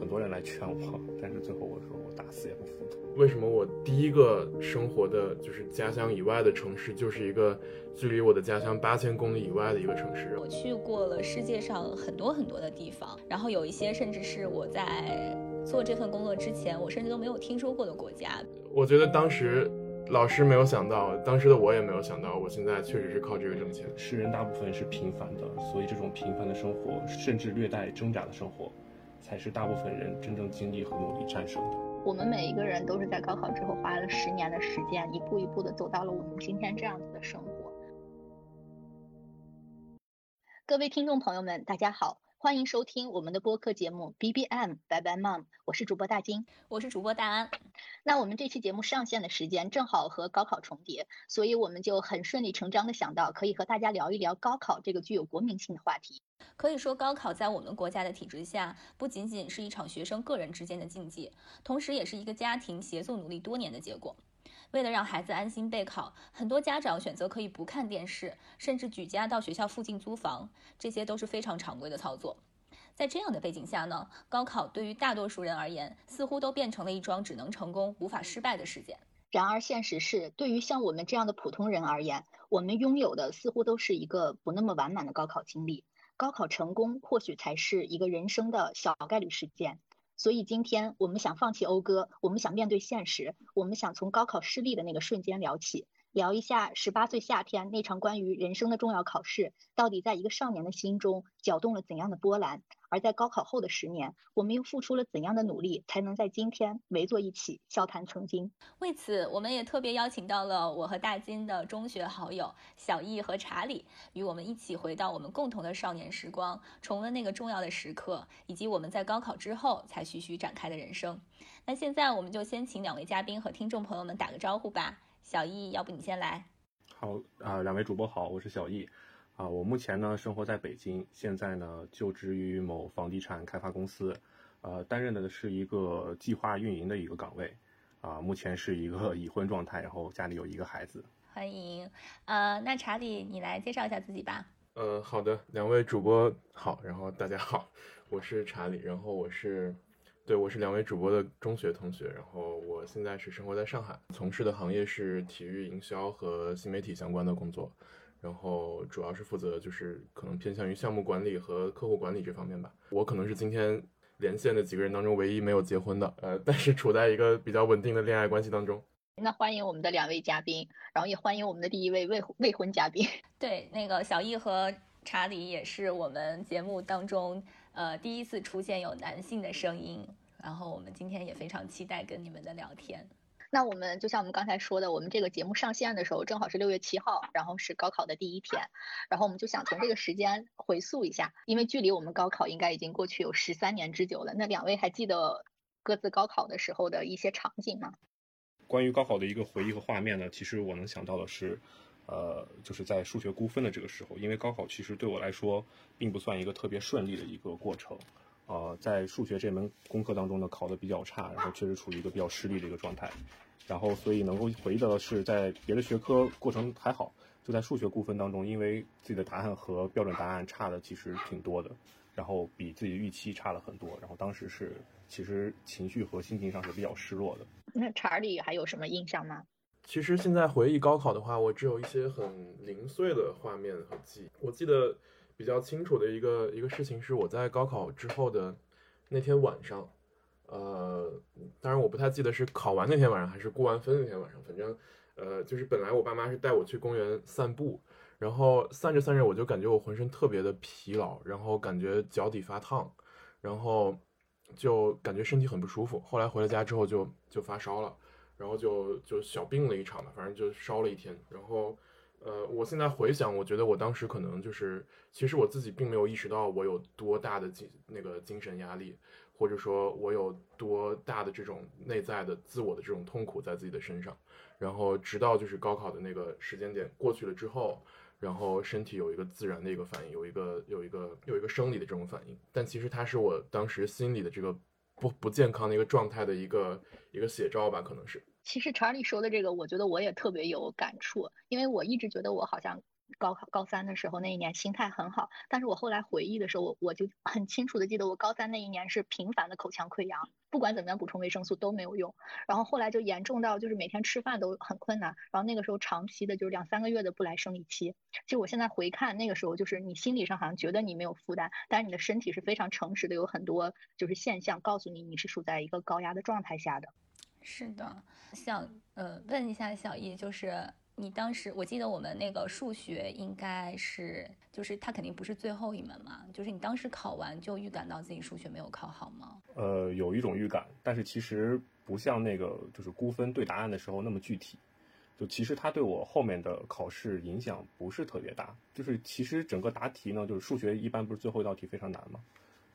很多人来劝我，但是最后我说我打死也不服输。为什么我第一个生活的就是家乡以外的城市，就是一个距离我的家乡八千公里以外的一个城市？我去过了世界上很多很多的地方，然后有一些甚至是我在做这份工作之前，我甚至都没有听说过的国家。我觉得当时老师没有想到，当时的我也没有想到，我现在确实是靠这个挣钱。世人大部分是平凡的，所以这种平凡的生活，甚至略带挣扎的生活，才是大部分人真正经历和努力战胜的。我们每一个人都是在高考之后花了十年的时间，一步一步的走到了我们今天这样子的生活。各位听众朋友们，大家好，欢迎收听我们的播客节目 B B M Bye Bye Mom，我是主播大金，我是主播大安。那我们这期节目上线的时间正好和高考重叠，所以我们就很顺理成章的想到可以和大家聊一聊高考这个具有国民性的话题。可以说，高考在我们国家的体制下，不仅仅是一场学生个人之间的竞技，同时也是一个家庭协作努力多年的结果。为了让孩子安心备考，很多家长选择可以不看电视，甚至举家到学校附近租房，这些都是非常常规的操作。在这样的背景下呢，高考对于大多数人而言，似乎都变成了一桩只能成功无法失败的事件。然而，现实是，对于像我们这样的普通人而言，我们拥有的似乎都是一个不那么完满的高考经历。高考成功或许才是一个人生的小概率事件，所以今天我们想放弃讴歌，我们想面对现实，我们想从高考失利的那个瞬间聊起，聊一下十八岁夏天那场关于人生的重要考试，到底在一个少年的心中搅动了怎样的波澜。而在高考后的十年，我们又付出了怎样的努力，才能在今天围坐一起笑谈曾经？为此，我们也特别邀请到了我和大金的中学好友小易和查理，与我们一起回到我们共同的少年时光，重温那个重要的时刻，以及我们在高考之后才徐徐展开的人生。那现在，我们就先请两位嘉宾和听众朋友们打个招呼吧。小易，要不你先来？好啊，两位主播好，我是小易。啊，我目前呢生活在北京，现在呢就职于某房地产开发公司，呃，担任的是一个计划运营的一个岗位，啊，目前是一个已婚状态，然后家里有一个孩子。欢迎，呃，那查理，你来介绍一下自己吧。呃，好的，两位主播好，然后大家好，我是查理，然后我是，对，我是两位主播的中学同学，然后我现在是生活在上海，从事的行业是体育营销和新媒体相关的工作。然后主要是负责就是可能偏向于项目管理和客户管理这方面吧。我可能是今天连线的几个人当中唯一没有结婚的，呃，但是处在一个比较稳定的恋爱关系当中。那欢迎我们的两位嘉宾，然后也欢迎我们的第一位未未婚嘉宾。对，那个小易和查理也是我们节目当中呃第一次出现有男性的声音，然后我们今天也非常期待跟你们的聊天。那我们就像我们刚才说的，我们这个节目上线的时候正好是六月七号，然后是高考的第一天，然后我们就想从这个时间回溯一下，因为距离我们高考应该已经过去有十三年之久了。那两位还记得各自高考的时候的一些场景吗？关于高考的一个回忆和画面呢，其实我能想到的是，呃，就是在数学估分的这个时候，因为高考其实对我来说并不算一个特别顺利的一个过程，呃，在数学这门功课当中呢考的比较差，然后确实处于一个比较失利的一个状态。然后，所以能够回忆的是，在别的学科过程还好，就在数学估分当中，因为自己的答案和标准答案差的其实挺多的，然后比自己的预期差了很多，然后当时是其实情绪和心情上是比较失落的。那查理还有什么印象吗？其实现在回忆高考的话，我只有一些很零碎的画面和记忆。我记得比较清楚的一个一个事情是，我在高考之后的那天晚上。呃，当然我不太记得是考完那天晚上还是过完分那天晚上，反正，呃，就是本来我爸妈是带我去公园散步，然后散着散着我就感觉我浑身特别的疲劳，然后感觉脚底发烫，然后就感觉身体很不舒服。后来回了家之后就就发烧了，然后就就小病了一场吧，反正就烧了一天。然后，呃，我现在回想，我觉得我当时可能就是，其实我自己并没有意识到我有多大的精那个精神压力。或者说我有多大的这种内在的自我的这种痛苦在自己的身上，然后直到就是高考的那个时间点过去了之后，然后身体有一个自然的一个反应，有一个有一个有一个生理的这种反应，但其实它是我当时心里的这个不不健康的一个状态的一个一个写照吧，可能是。其实查理说的这个，我觉得我也特别有感触，因为我一直觉得我好像。高考高三的时候那一年心态很好，但是我后来回忆的时候，我我就很清楚的记得我高三那一年是频繁的口腔溃疡，不管怎么样补充维生素都没有用，然后后来就严重到就是每天吃饭都很困难，然后那个时候长期的就是两三个月的不来生理期。其实我现在回看那个时候，就是你心理上好像觉得你没有负担，但是你的身体是非常诚实的，有很多就是现象告诉你你是处在一个高压的状态下的。是的，想呃问一下小易，就是你当时我记得我们那个数学应该是，就是它肯定不是最后一门嘛，就是你当时考完就预感到自己数学没有考好吗？呃，有一种预感，但是其实不像那个就是估分对答案的时候那么具体，就其实它对我后面的考试影响不是特别大，就是其实整个答题呢，就是数学一般不是最后一道题非常难吗？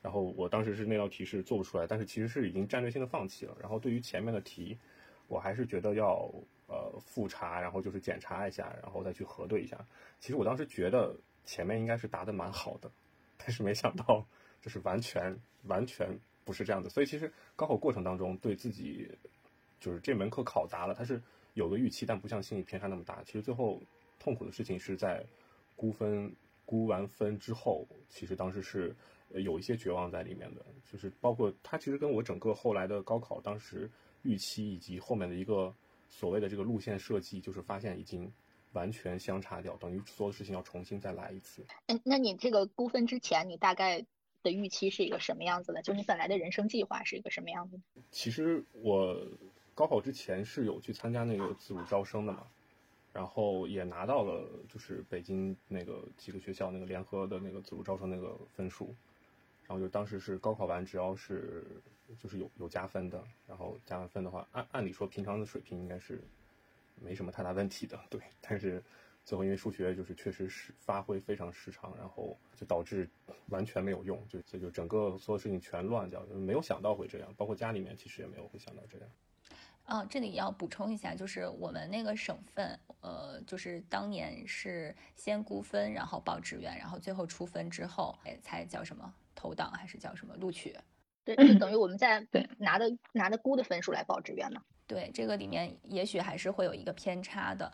然后我当时是那道题是做不出来，但是其实是已经战略性的放弃了。然后对于前面的题，我还是觉得要呃复查，然后就是检查一下，然后再去核对一下。其实我当时觉得前面应该是答的蛮好的，但是没想到就是完全完全不是这样的。所以其实高考过程当中对自己就是这门课考砸了，它是有个预期，但不像心理偏差那么大。其实最后痛苦的事情是在估分估完分之后，其实当时是。有一些绝望在里面的，就是包括它其实跟我整个后来的高考当时预期以及后面的一个所谓的这个路线设计，就是发现已经完全相差掉，等于所有事情要重新再来一次。嗯，那你这个估分之前，你大概的预期是一个什么样子的？就是你本来的人生计划是一个什么样子？其实我高考之前是有去参加那个自主招生的嘛，然后也拿到了就是北京那个几个学校那个联合的那个自主招生那个分数。然后就当时是高考完，只要是就是有有加分的，然后加完分的话，按按理说平常的水平应该是没什么太大问题的，对。但是最后因为数学就是确实是发挥非常失常，然后就导致完全没有用，就就就整个所有事情全乱掉，就没有想到会这样，包括家里面其实也没有会想到这样。啊，这里要补充一下，就是我们那个省份，呃，就是当年是先估分，然后报志愿，然后最后出分之后，哎，才叫什么？投档还是叫什么录取？对，就等于我们在对拿的拿的估的分数来报志愿嘛。对，这个里面也许还是会有一个偏差的。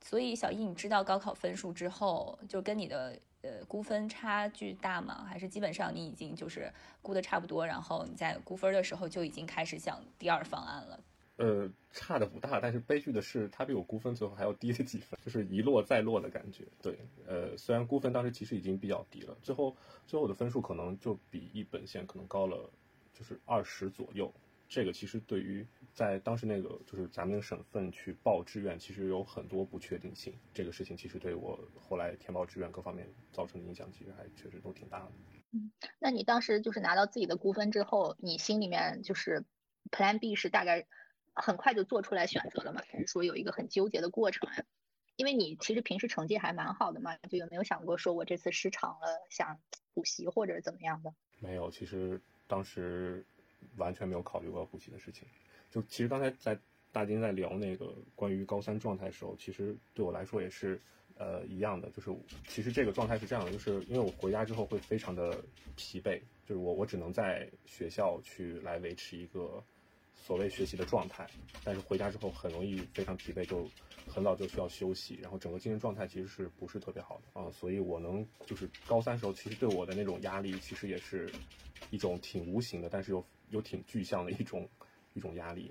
所以小易，你知道高考分数之后，就跟你的呃估分差距大吗？还是基本上你已经就是估的差不多，然后你在估分的时候就已经开始想第二方案了？呃，差的不大，但是悲剧的是，他比我估分最后还要低了几分，就是一落再落的感觉。对，呃，虽然估分当时其实已经比较低了，最后最后的分数可能就比一本线可能高了，就是二十左右。这个其实对于在当时那个就是咱们省份去报志愿，其实有很多不确定性。这个事情其实对我后来填报志愿各方面造成的影响，其实还确实都挺大的。嗯，那你当时就是拿到自己的估分之后，你心里面就是 Plan B 是大概？很快就做出来选择了嘛？还是说有一个很纠结的过程呀？因为你其实平时成绩还蛮好的嘛，就有没有想过说我这次失常了，想补习或者怎么样的？没有，其实当时完全没有考虑过要补习的事情。就其实刚才在大金在聊那个关于高三状态的时候，其实对我来说也是呃一样的，就是其实这个状态是这样的，就是因为我回家之后会非常的疲惫，就是我我只能在学校去来维持一个。所谓学习的状态，但是回家之后很容易非常疲惫，就很早就需要休息，然后整个精神状态其实是不是特别好的啊？所以我能就是高三时候，其实对我的那种压力，其实也是一种挺无形的，但是又又挺具象的一种 一种压力。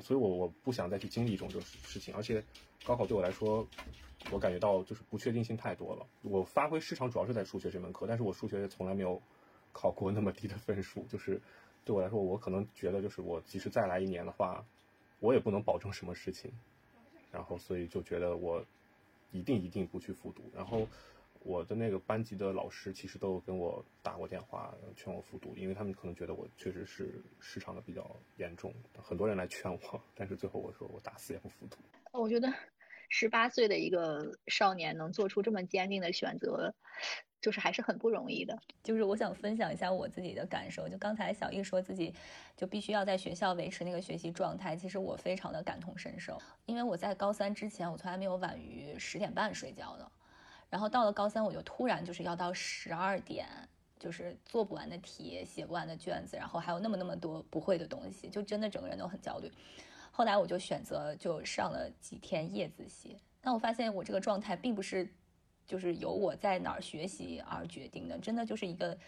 所以我我不想再去经历一种这种事情，而且高考对我来说，我感觉到就是不确定性太多了。我发挥失常主要是在数学这门课，但是我数学从来没有考过那么低的分数，就是。对我来说，我可能觉得就是我即使再来一年的话，我也不能保证什么事情，然后所以就觉得我一定一定不去复读。然后我的那个班级的老师其实都有跟我打过电话劝我复读，因为他们可能觉得我确实是失常的比较严重，很多人来劝我，但是最后我说我打死也不复读。我觉得十八岁的一个少年能做出这么坚定的选择。就是还是很不容易的。就是我想分享一下我自己的感受。就刚才小易说自己就必须要在学校维持那个学习状态，其实我非常的感同身受。因为我在高三之前，我从来没有晚于十点半睡觉的。然后到了高三，我就突然就是要到十二点，就是做不完的题，写不完的卷子，然后还有那么那么多不会的东西，就真的整个人都很焦虑。后来我就选择就上了几天夜自习。但我发现我这个状态并不是。就是由我在哪儿学习而决定的，真的就是一个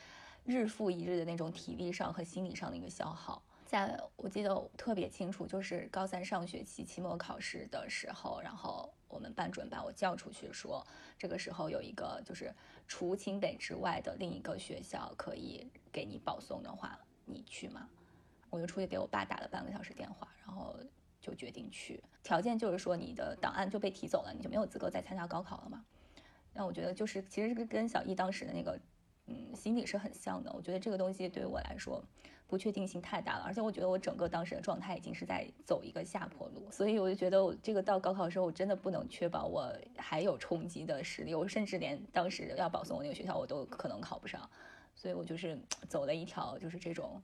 日复一日的那种体力上和心理上的一个消耗。在我记得特别清楚，就是高三上学期期末考试的时候，然后我们班主任把我叫出去说，这个时候有一个就是除清北之外的另一个学校可以给你保送的话，你去吗？我就出去给我爸打了半个小时电话，然后就决定去。条件就是说你的档案就被提走了，你就没有资格再参加高考了嘛。那我觉得就是其实跟小易当时的那个嗯心理是很像的。我觉得这个东西对于我来说。不确定性太大了，而且我觉得我整个当时的状态已经是在走一个下坡路，所以我就觉得我这个到高考的时候，我真的不能确保我还有冲击的实力，我甚至连当时要保送我那个学校我都可能考不上，所以我就是走了一条就是这种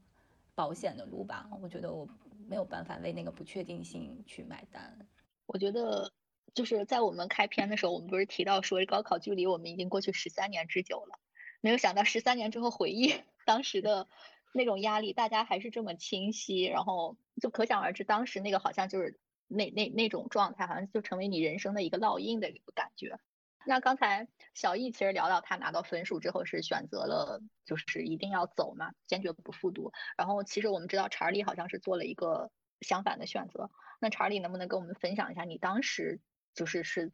保险的路吧。我觉得我没有办法为那个不确定性去买单。我觉得就是在我们开篇的时候，我们不是提到说高考距离我们已经过去十三年之久了，没有想到十三年之后回忆 当时的。那种压力，大家还是这么清晰，然后就可想而知，当时那个好像就是那那那种状态，好像就成为你人生的一个烙印的一个感觉。那刚才小易其实聊到他拿到分数之后是选择了，就是一定要走嘛，坚决不复读。然后其实我们知道查理好像是做了一个相反的选择。那查理能不能跟我们分享一下你当时就是是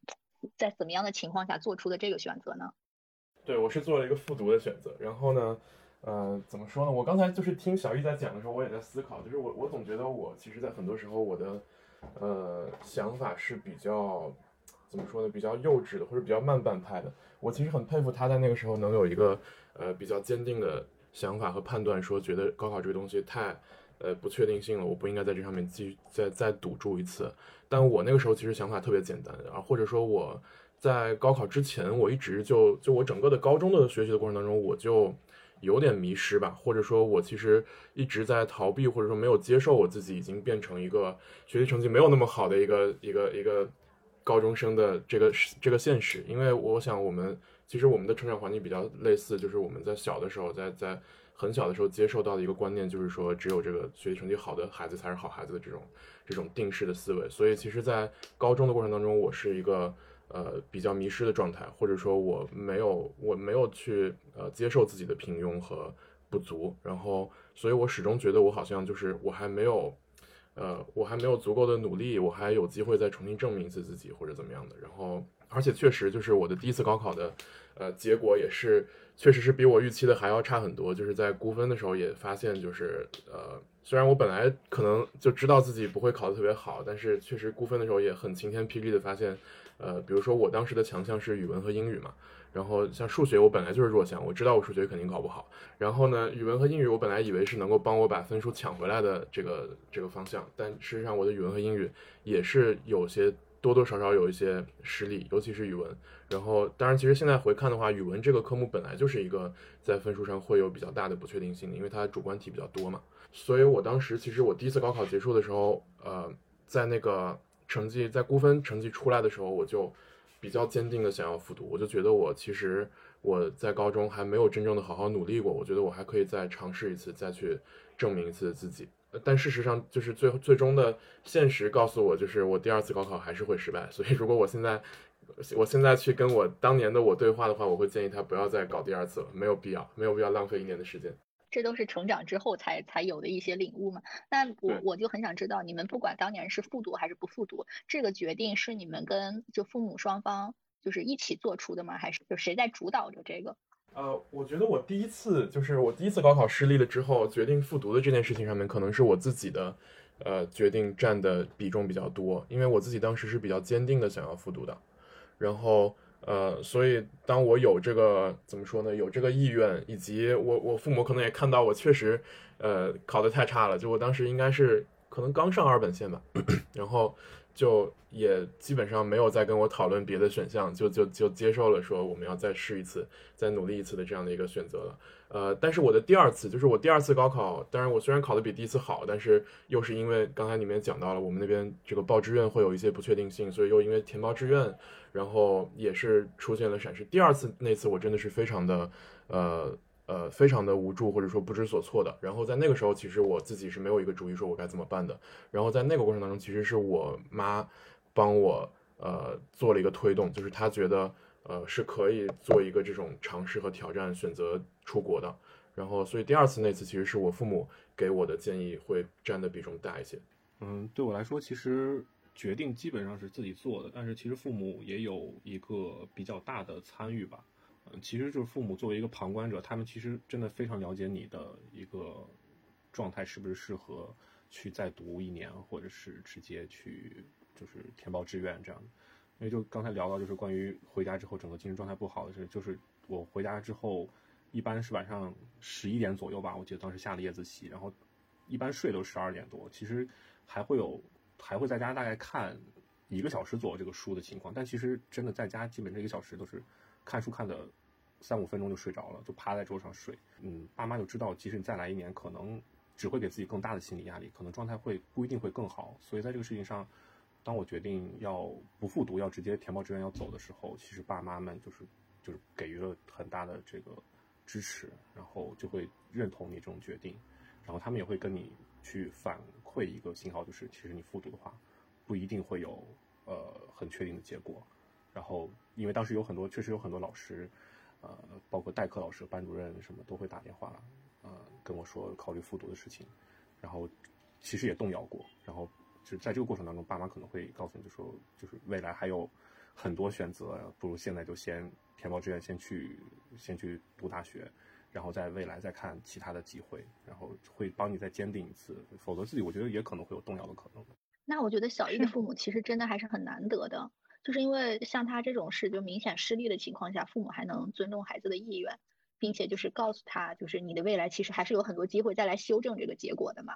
在怎么样的情况下做出的这个选择呢？对我是做了一个复读的选择，然后呢？呃，怎么说呢？我刚才就是听小易在讲的时候，我也在思考，就是我我总觉得我其实，在很多时候我的呃想法是比较怎么说呢？比较幼稚的，或者比较慢半拍的。我其实很佩服他在那个时候能有一个呃比较坚定的想法和判断，说觉得高考这个东西太呃不确定性了，我不应该在这上面继续再再赌注一次。但我那个时候其实想法特别简单，啊，或者说我在高考之前，我一直就就我整个的高中的学习的过程当中，我就。有点迷失吧，或者说我其实一直在逃避，或者说没有接受我自己已经变成一个学习成绩没有那么好的一个一个一个高中生的这个这个现实。因为我想我们其实我们的成长环境比较类似，就是我们在小的时候，在在很小的时候接受到的一个观念，就是说只有这个学习成绩好的孩子才是好孩子的这种这种定式的思维。所以其实，在高中的过程当中，我是一个。呃，比较迷失的状态，或者说我没有，我没有去呃接受自己的平庸和不足，然后，所以我始终觉得我好像就是我还没有，呃，我还没有足够的努力，我还有机会再重新证明一次自己或者怎么样的。然后，而且确实就是我的第一次高考的，呃，结果也是确实是比我预期的还要差很多。就是在估分的时候也发现，就是呃，虽然我本来可能就知道自己不会考得特别好，但是确实估分的时候也很晴天霹雳的发现。呃，比如说我当时的强项是语文和英语嘛，然后像数学我本来就是弱项，我知道我数学肯定考不好。然后呢，语文和英语我本来以为是能够帮我把分数抢回来的这个这个方向，但事实上我的语文和英语也是有些多多少少有一些失利，尤其是语文。然后当然，其实现在回看的话，语文这个科目本来就是一个在分数上会有比较大的不确定性，因为它主观题比较多嘛。所以我当时其实我第一次高考结束的时候，呃，在那个。成绩在估分成绩出来的时候，我就比较坚定的想要复读。我就觉得我其实我在高中还没有真正的好好努力过。我觉得我还可以再尝试一次，再去证明一次自己。但事实上，就是最最终的现实告诉我，就是我第二次高考还是会失败。所以，如果我现在我现在去跟我当年的我对话的话，我会建议他不要再搞第二次了，没有必要，没有必要浪费一年的时间。这都是成长之后才才有的一些领悟嘛？那我我就很想知道，你们不管当年是复读还是不复读，这个决定是你们跟就父母双方就是一起做出的吗？还是就谁在主导着这个？呃，我觉得我第一次就是我第一次高考失利了之后，决定复读的这件事情上面，可能是我自己的呃决定占的比重比较多，因为我自己当时是比较坚定的想要复读的，然后。呃，所以当我有这个怎么说呢？有这个意愿，以及我我父母可能也看到我确实，呃，考得太差了。就我当时应该是可能刚上二本线吧，然后就也基本上没有再跟我讨论别的选项，就就就接受了说我们要再试一次，再努力一次的这样的一个选择了。呃，但是我的第二次，就是我第二次高考，当然我虽然考的比第一次好，但是又是因为刚才里面讲到了我们那边这个报志愿会有一些不确定性，所以又因为填报志愿。然后也是出现了闪失。第二次那次我真的是非常的，呃呃，非常的无助或者说不知所措的。然后在那个时候，其实我自己是没有一个主意说我该怎么办的。然后在那个过程当中，其实是我妈帮我呃做了一个推动，就是她觉得呃，是可以做一个这种尝试和挑战，选择出国的。然后，所以第二次那次其实是我父母给我的建议会占的比重大一些。嗯，对我来说，其实决定基本上是自己做的，但是其实父母也有一个比较大的参与吧。嗯，其实就是父母作为一个旁观者，他们其实真的非常了解你的一个状态是不是适合去再读一年，或者是直接去就是填报志愿这样。因为就刚才聊到，就是关于回家之后整个精神状态不好的事，就是我回家之后，一般是晚上十一点左右吧，我记得当时下了夜自习，然后一般睡都十二点多，其实还会有还会在家大概看一个小时左右这个书的情况，但其实真的在家基本这一个小时都是看书看的三五分钟就睡着了，就趴在桌上睡。嗯，爸妈就知道，即使你再来一年，可能只会给自己更大的心理压力，可能状态会不一定会更好，所以在这个事情上。当我决定要不复读，要直接填报志愿要走的时候，其实爸妈们就是就是给予了很大的这个支持，然后就会认同你这种决定，然后他们也会跟你去反馈一个信号，就是其实你复读的话，不一定会有呃很确定的结果。然后因为当时有很多确实有很多老师，呃，包括代课老师、班主任什么都会打电话，呃，跟我说考虑复读的事情，然后其实也动摇过，然后。就在这个过程当中，爸妈可能会告诉你，就说就是未来还有很多选择，不如现在就先填报志愿，先去先去读大学，然后在未来再看其他的机会，然后会帮你再坚定一次，否则自己我觉得也可能会有动摇的可能。那我觉得小易的父母其实真的还是很难得的，就是因为像他这种事就明显失利的情况下，父母还能尊重孩子的意愿，并且就是告诉他，就是你的未来其实还是有很多机会再来修正这个结果的嘛。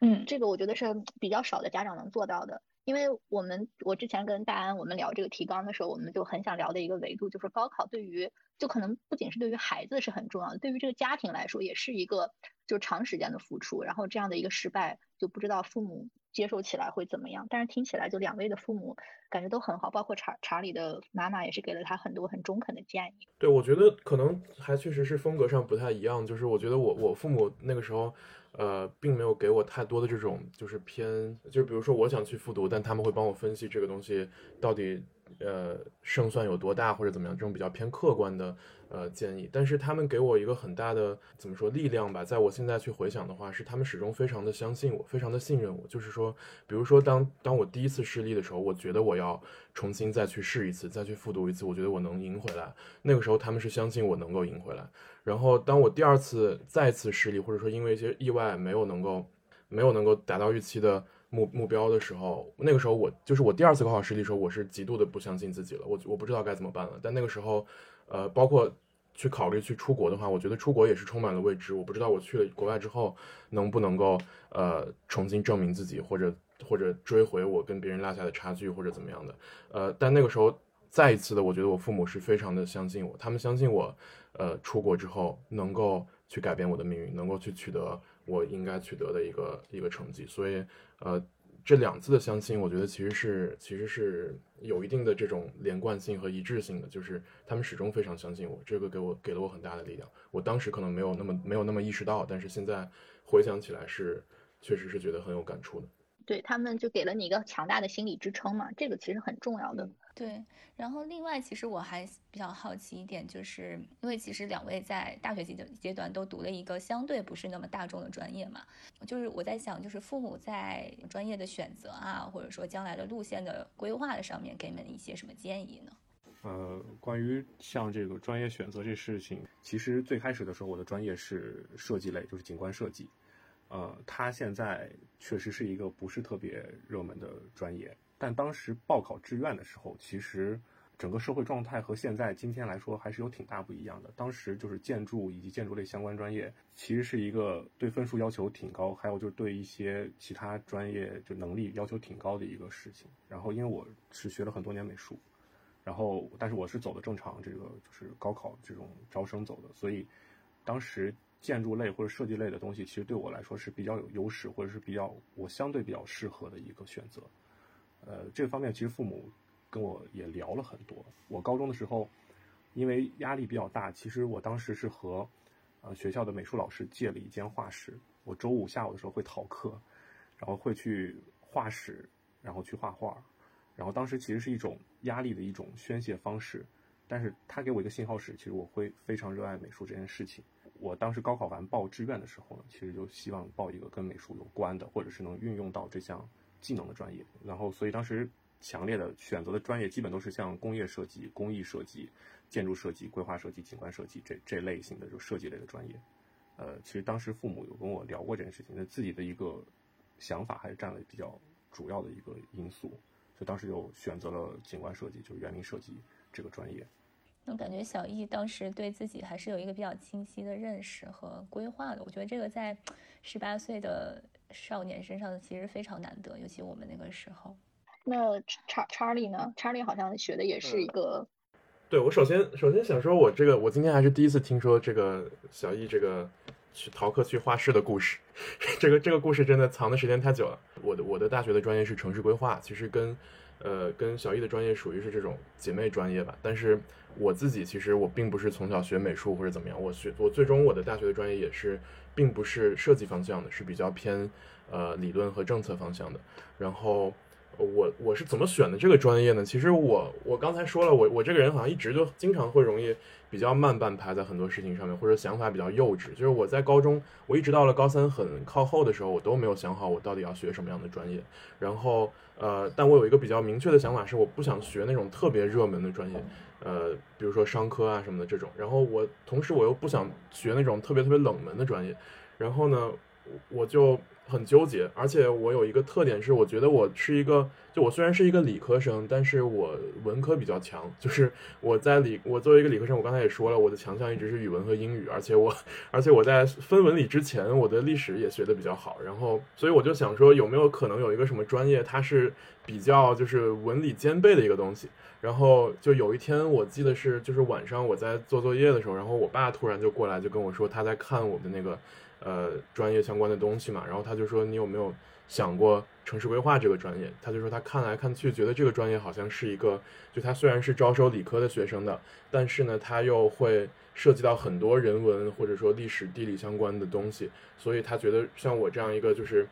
嗯，这个我觉得是比较少的家长能做到的，因为我们我之前跟大安我们聊这个提纲的时候，我们就很想聊的一个维度就是高考对于就可能不仅是对于孩子是很重要的，对于这个家庭来说也是一个就长时间的付出，然后这样的一个失败就不知道父母接受起来会怎么样。但是听起来就两位的父母感觉都很好，包括查查理的妈妈也是给了他很多很中肯的建议。对，我觉得可能还确实是风格上不太一样，就是我觉得我我父母那个时候。呃，并没有给我太多的这种，就是偏，就比如说我想去复读，但他们会帮我分析这个东西到底，呃，胜算有多大或者怎么样，这种比较偏客观的。呃，建议，但是他们给我一个很大的怎么说力量吧，在我现在去回想的话，是他们始终非常的相信我，非常的信任我。就是说，比如说当当我第一次失利的时候，我觉得我要重新再去试一次，再去复读一次，我觉得我能赢回来。那个时候他们是相信我能够赢回来。然后当我第二次再次失利，或者说因为一些意外没有能够没有能够达到预期的目目标的时候，那个时候我就是我第二次高考失利的时候，我是极度的不相信自己了，我我不知道该怎么办了。但那个时候。呃，包括去考虑去出国的话，我觉得出国也是充满了未知。我不知道我去了国外之后能不能够呃重新证明自己，或者或者追回我跟别人落下的差距，或者怎么样的。呃，但那个时候再一次的，我觉得我父母是非常的相信我，他们相信我，呃，出国之后能够去改变我的命运，能够去取得我应该取得的一个一个成绩。所以，呃。这两次的相亲，我觉得其实是其实是有一定的这种连贯性和一致性的，就是他们始终非常相信我，这个给我给了我很大的力量。我当时可能没有那么没有那么意识到，但是现在回想起来是确实是觉得很有感触的。对他们就给了你一个强大的心理支撑嘛，这个其实很重要的。对，然后另外，其实我还比较好奇一点，就是因为其实两位在大学阶段阶段都读了一个相对不是那么大众的专业嘛，就是我在想，就是父母在专业的选择啊，或者说将来的路线的规划的上面，给你们一些什么建议呢？呃，关于像这个专业选择这事情，其实最开始的时候，我的专业是设计类，就是景观设计，呃，它现在确实是一个不是特别热门的专业。但当时报考志愿的时候，其实整个社会状态和现在今天来说还是有挺大不一样的。当时就是建筑以及建筑类相关专业，其实是一个对分数要求挺高，还有就是对一些其他专业就能力要求挺高的一个事情。然后因为我是学了很多年美术，然后但是我是走的正常这个就是高考这种招生走的，所以当时建筑类或者设计类的东西，其实对我来说是比较有优势，或者是比较我相对比较适合的一个选择。呃，这方面其实父母跟我也聊了很多。我高中的时候，因为压力比较大，其实我当时是和呃学校的美术老师借了一间画室。我周五下午的时候会逃课，然后会去画室，然后去画画。然后当时其实是一种压力的一种宣泄方式。但是他给我一个信号是，其实我会非常热爱美术这件事情。我当时高考完报志愿的时候呢，其实就希望报一个跟美术有关的，或者是能运用到这项技能的专业。然后，所以当时强烈的选择的专业基本都是像工业设计、工艺设计、建筑设计、规划设计、景观设计这这类型的就设计类的专业。呃，其实当时父母有跟我聊过这件事情，那自己的一个想法还是占了比较主要的一个因素，所以当时就选择了景观设计，就是园林设计这个专业。那感觉小易当时对自己还是有一个比较清晰的认识和规划的。我觉得这个在十八岁的少年身上其实非常难得，尤其我们那个时候。那查查理呢？查理好像学的也是一个。对我首先首先想说，我这个我今天还是第一次听说这个小易这个去逃课去画室的故事。这个这个故事真的藏的时间太久了。我的我的大学的专业是城市规划，其实跟呃跟小易的专业属于是这种姐妹专业吧，但是。我自己其实我并不是从小学美术或者怎么样，我学我最终我的大学的专业也是，并不是设计方向的，是比较偏呃理论和政策方向的。然后我我是怎么选的这个专业呢？其实我我刚才说了，我我这个人好像一直就经常会容易比较慢半拍在很多事情上面，或者想法比较幼稚。就是我在高中，我一直到了高三很靠后的时候，我都没有想好我到底要学什么样的专业。然后呃，但我有一个比较明确的想法是，我不想学那种特别热门的专业。呃，比如说商科啊什么的这种，然后我同时我又不想学那种特别特别冷门的专业，然后呢，我就很纠结，而且我有一个特点是，我觉得我是一个，就我虽然是一个理科生，但是我文科比较强，就是我在理，我作为一个理科生，我刚才也说了，我的强项一直是语文和英语，而且我，而且我在分文理之前，我的历史也学的比较好，然后，所以我就想说，有没有可能有一个什么专业，它是比较就是文理兼备的一个东西。然后就有一天，我记得是就是晚上我在做作业的时候，然后我爸突然就过来就跟我说他在看我的那个呃专业相关的东西嘛，然后他就说你有没有想过城市规划这个专业？他就说他看来看去觉得这个专业好像是一个，就他虽然是招收理科的学生的，但是呢他又会涉及到很多人文或者说历史地理相关的东西，所以他觉得像我这样一个就是。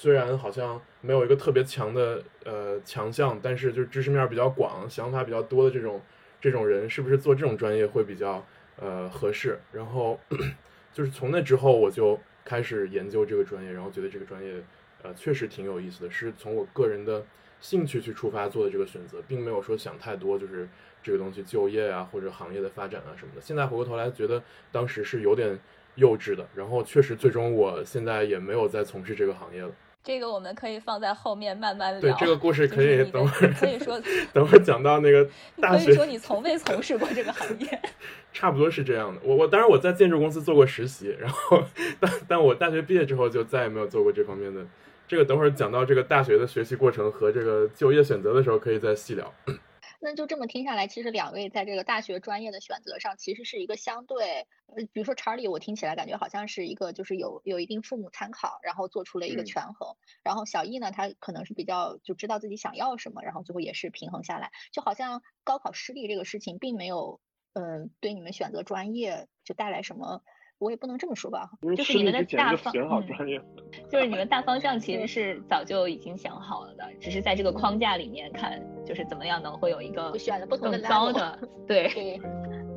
虽然好像没有一个特别强的呃强项，但是就是知识面比较广、想法比较多的这种这种人，是不是做这种专业会比较呃合适？然后 就是从那之后，我就开始研究这个专业，然后觉得这个专业呃确实挺有意思的，是从我个人的兴趣去出发做的这个选择，并没有说想太多，就是这个东西就业啊或者行业的发展啊什么的。现在回过头来觉得当时是有点幼稚的，然后确实最终我现在也没有再从事这个行业了。这个我们可以放在后面慢慢聊。对，这个故事可以等会儿可以说等会儿讲到那个 大学。可以说你从未从事过这个行业。差不多是这样的。我我当然我在建筑公司做过实习，然后但但我大学毕业之后就再也没有做过这方面的。这个等会儿讲到这个大学的学习过程和这个就业选择的时候可以再细聊。那就这么听下来，其实两位在这个大学专业的选择上，其实是一个相对，呃，比如说查理，我听起来感觉好像是一个就是有有一定父母参考，然后做出了一个权衡。然后小易呢，他可能是比较就知道自己想要什么，然后最后也是平衡下来。就好像高考失利这个事情，并没有，嗯，对你们选择专业就带来什么。我也不能这么说吧，就是你们的大方，就是你们大方向其实是早就已经想好了的，只是在这个框架里面看，就是怎么样能会有一个选了不同的高的，对，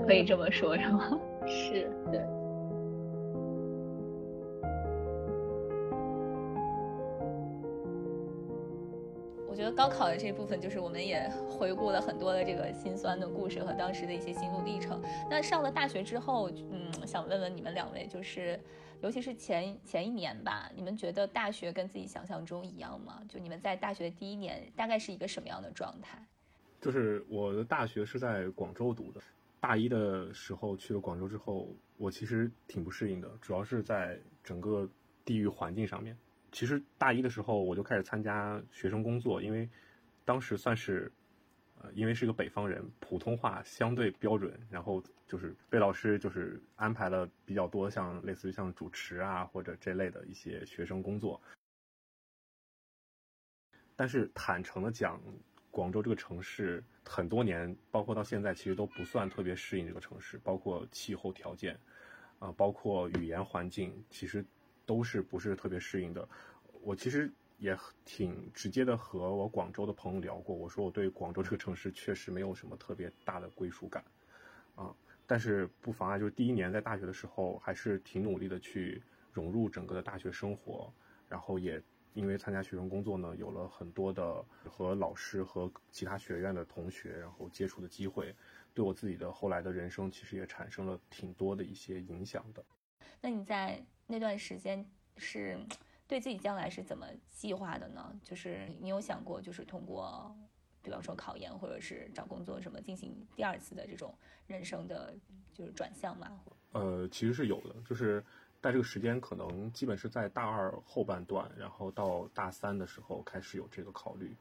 可以这么说，是吗？是，对。我觉得高考的这部分，就是我们也回顾了很多的这个心酸的故事和当时的一些心路历程。那上了大学之后，嗯，想问问你们两位，就是尤其是前前一年吧，你们觉得大学跟自己想象中一样吗？就你们在大学的第一年，大概是一个什么样的状态？就是我的大学是在广州读的，大一的时候去了广州之后，我其实挺不适应的，主要是在整个地域环境上面。其实大一的时候我就开始参加学生工作，因为当时算是，呃，因为是个北方人，普通话相对标准，然后就是被老师就是安排了比较多像类似于像主持啊或者这类的一些学生工作。但是坦诚的讲，广州这个城市很多年，包括到现在，其实都不算特别适应这个城市，包括气候条件，啊，包括语言环境，其实。都是不是特别适应的。我其实也挺直接的和我广州的朋友聊过，我说我对广州这个城市确实没有什么特别大的归属感，啊，但是不妨碍就是第一年在大学的时候还是挺努力的去融入整个的大学生活，然后也因为参加学生工作呢，有了很多的和老师和其他学院的同学然后接触的机会，对我自己的后来的人生其实也产生了挺多的一些影响的。那你在那段时间是对自己将来是怎么计划的呢？就是你有想过，就是通过，比方说考研或者是找工作什么，进行第二次的这种人生的，就是转向吗？呃，其实是有的，就是在这个时间，可能基本是在大二后半段，然后到大三的时候开始有这个考虑。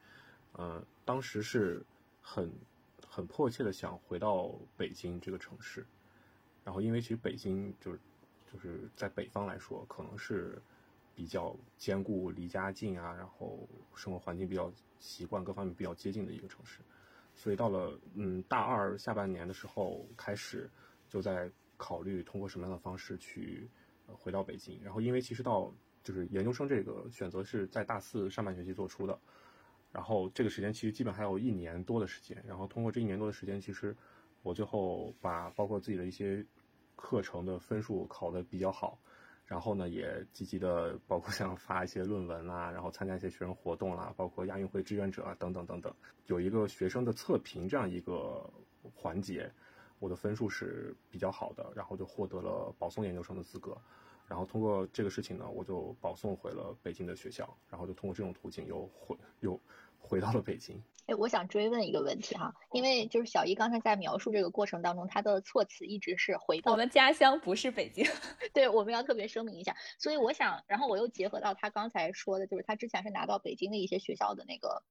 呃，当时是很很迫切的想回到北京这个城市，然后因为其实北京就是。就是在北方来说，可能是比较兼顾离家近啊，然后生活环境比较习惯，各方面比较接近的一个城市。所以到了嗯大二下半年的时候，开始就在考虑通过什么样的方式去回到北京。然后因为其实到就是研究生这个选择是在大四上半学期做出的，然后这个时间其实基本还有一年多的时间。然后通过这一年多的时间，其实我最后把包括自己的一些。课程的分数考得比较好，然后呢，也积极的包括像发一些论文啊，然后参加一些学生活动啦，包括亚运会志愿者啊等等等等，有一个学生的测评这样一个环节，我的分数是比较好的，然后就获得了保送研究生的资格，然后通过这个事情呢，我就保送回了北京的学校，然后就通过这种途径又回又回到了北京。哎，我想追问一个问题哈，因为就是小姨刚才在描述这个过程当中，他的措辞一直是回到我们家乡不是北京，对，我们要特别声明一下。所以我想，然后我又结合到他刚才说的，就是他之前是拿到北京的一些学校的那个，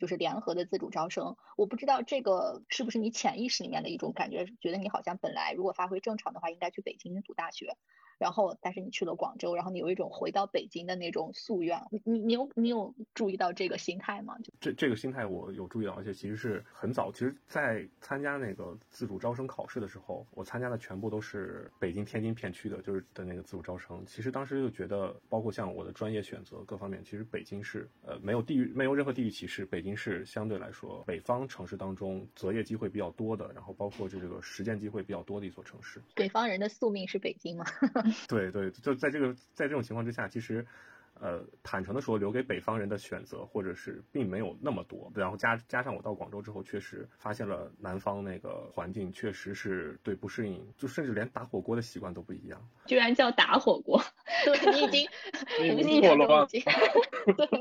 就是联合的自主招生。我不知道这个是不是你潜意识里面的一种感觉，觉得你好像本来如果发挥正常的话，应该去北京读大学。然后，但是你去了广州，然后你有一种回到北京的那种夙愿。你你你有你有注意到这个心态吗？这这个心态我有注意到，而且其实是很早。其实，在参加那个自主招生考试的时候，我参加的全部都是北京、天津片区的，就是的那个自主招生。其实当时就觉得，包括像我的专业选择各方面，其实北京是呃没有地域没有任何地域歧视，北京是相对来说北方城市当中择业机会比较多的，然后包括这个实践机会比较多的一所城市。北方人的宿命是北京吗？对对，就在这个在这种情况之下，其实。呃，坦诚的说，留给北方人的选择，或者是并没有那么多。然后加加上我到广州之后，确实发现了南方那个环境确实是对不适应，就甚至连打火锅的习惯都不一样。居然叫打火锅，对 你已经已经错了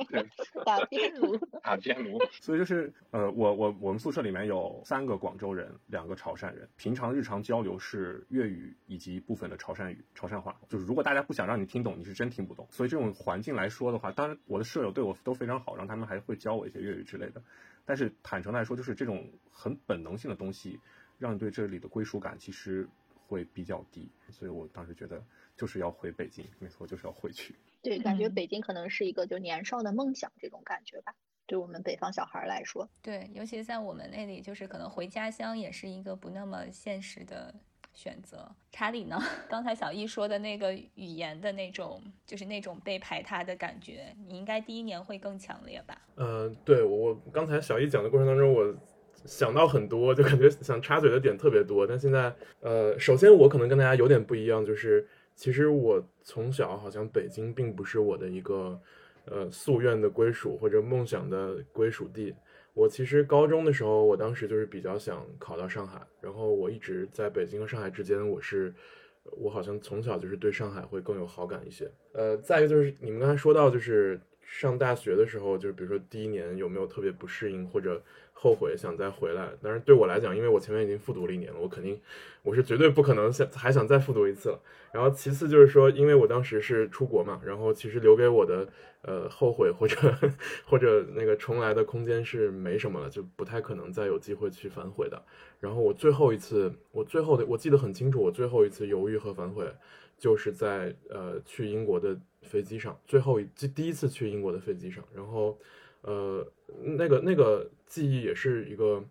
对，打边炉，打边炉。所以就是呃，我我我们宿舍里面有三个广州人，两个潮汕人，平常日常交流是粤语以及部分的潮汕语、潮汕话。就是如果大家不想让你听懂，你是真听不懂。所以这种环。进来说的话，当然我的舍友对我都非常好，然后他们还会教我一些粤语之类的。但是坦诚来说，就是这种很本能性的东西，让你对这里的归属感其实会比较低。所以我当时觉得就是要回北京，没错，就是要回去。对，感觉北京可能是一个就年少的梦想这种感觉吧，对我们北方小孩来说。对，尤其在我们那里，就是可能回家乡也是一个不那么现实的。选择查理呢？刚才小易说的那个语言的那种，就是那种被排他的感觉，你应该第一年会更强烈吧？嗯，对我刚才小易讲的过程当中，我想到很多，就感觉想插嘴的点特别多。但现在，呃，首先我可能跟大家有点不一样，就是其实我从小好像北京并不是我的一个呃夙愿的归属或者梦想的归属地。我其实高中的时候，我当时就是比较想考到上海，然后我一直在北京和上海之间，我是，我好像从小就是对上海会更有好感一些。呃，再一个就是你们刚才说到，就是上大学的时候，就是比如说第一年有没有特别不适应或者后悔想再回来？但是对我来讲，因为我前面已经复读了一年了，我肯定我是绝对不可能想还想再复读一次了。然后其次就是说，因为我当时是出国嘛，然后其实留给我的。呃，后悔或者或者那个重来的空间是没什么了，就不太可能再有机会去反悔的。然后我最后一次，我最后的我记得很清楚，我最后一次犹豫和反悔，就是在呃去英国的飞机上，最后一第一次去英国的飞机上。然后呃，那个那个记忆也是一个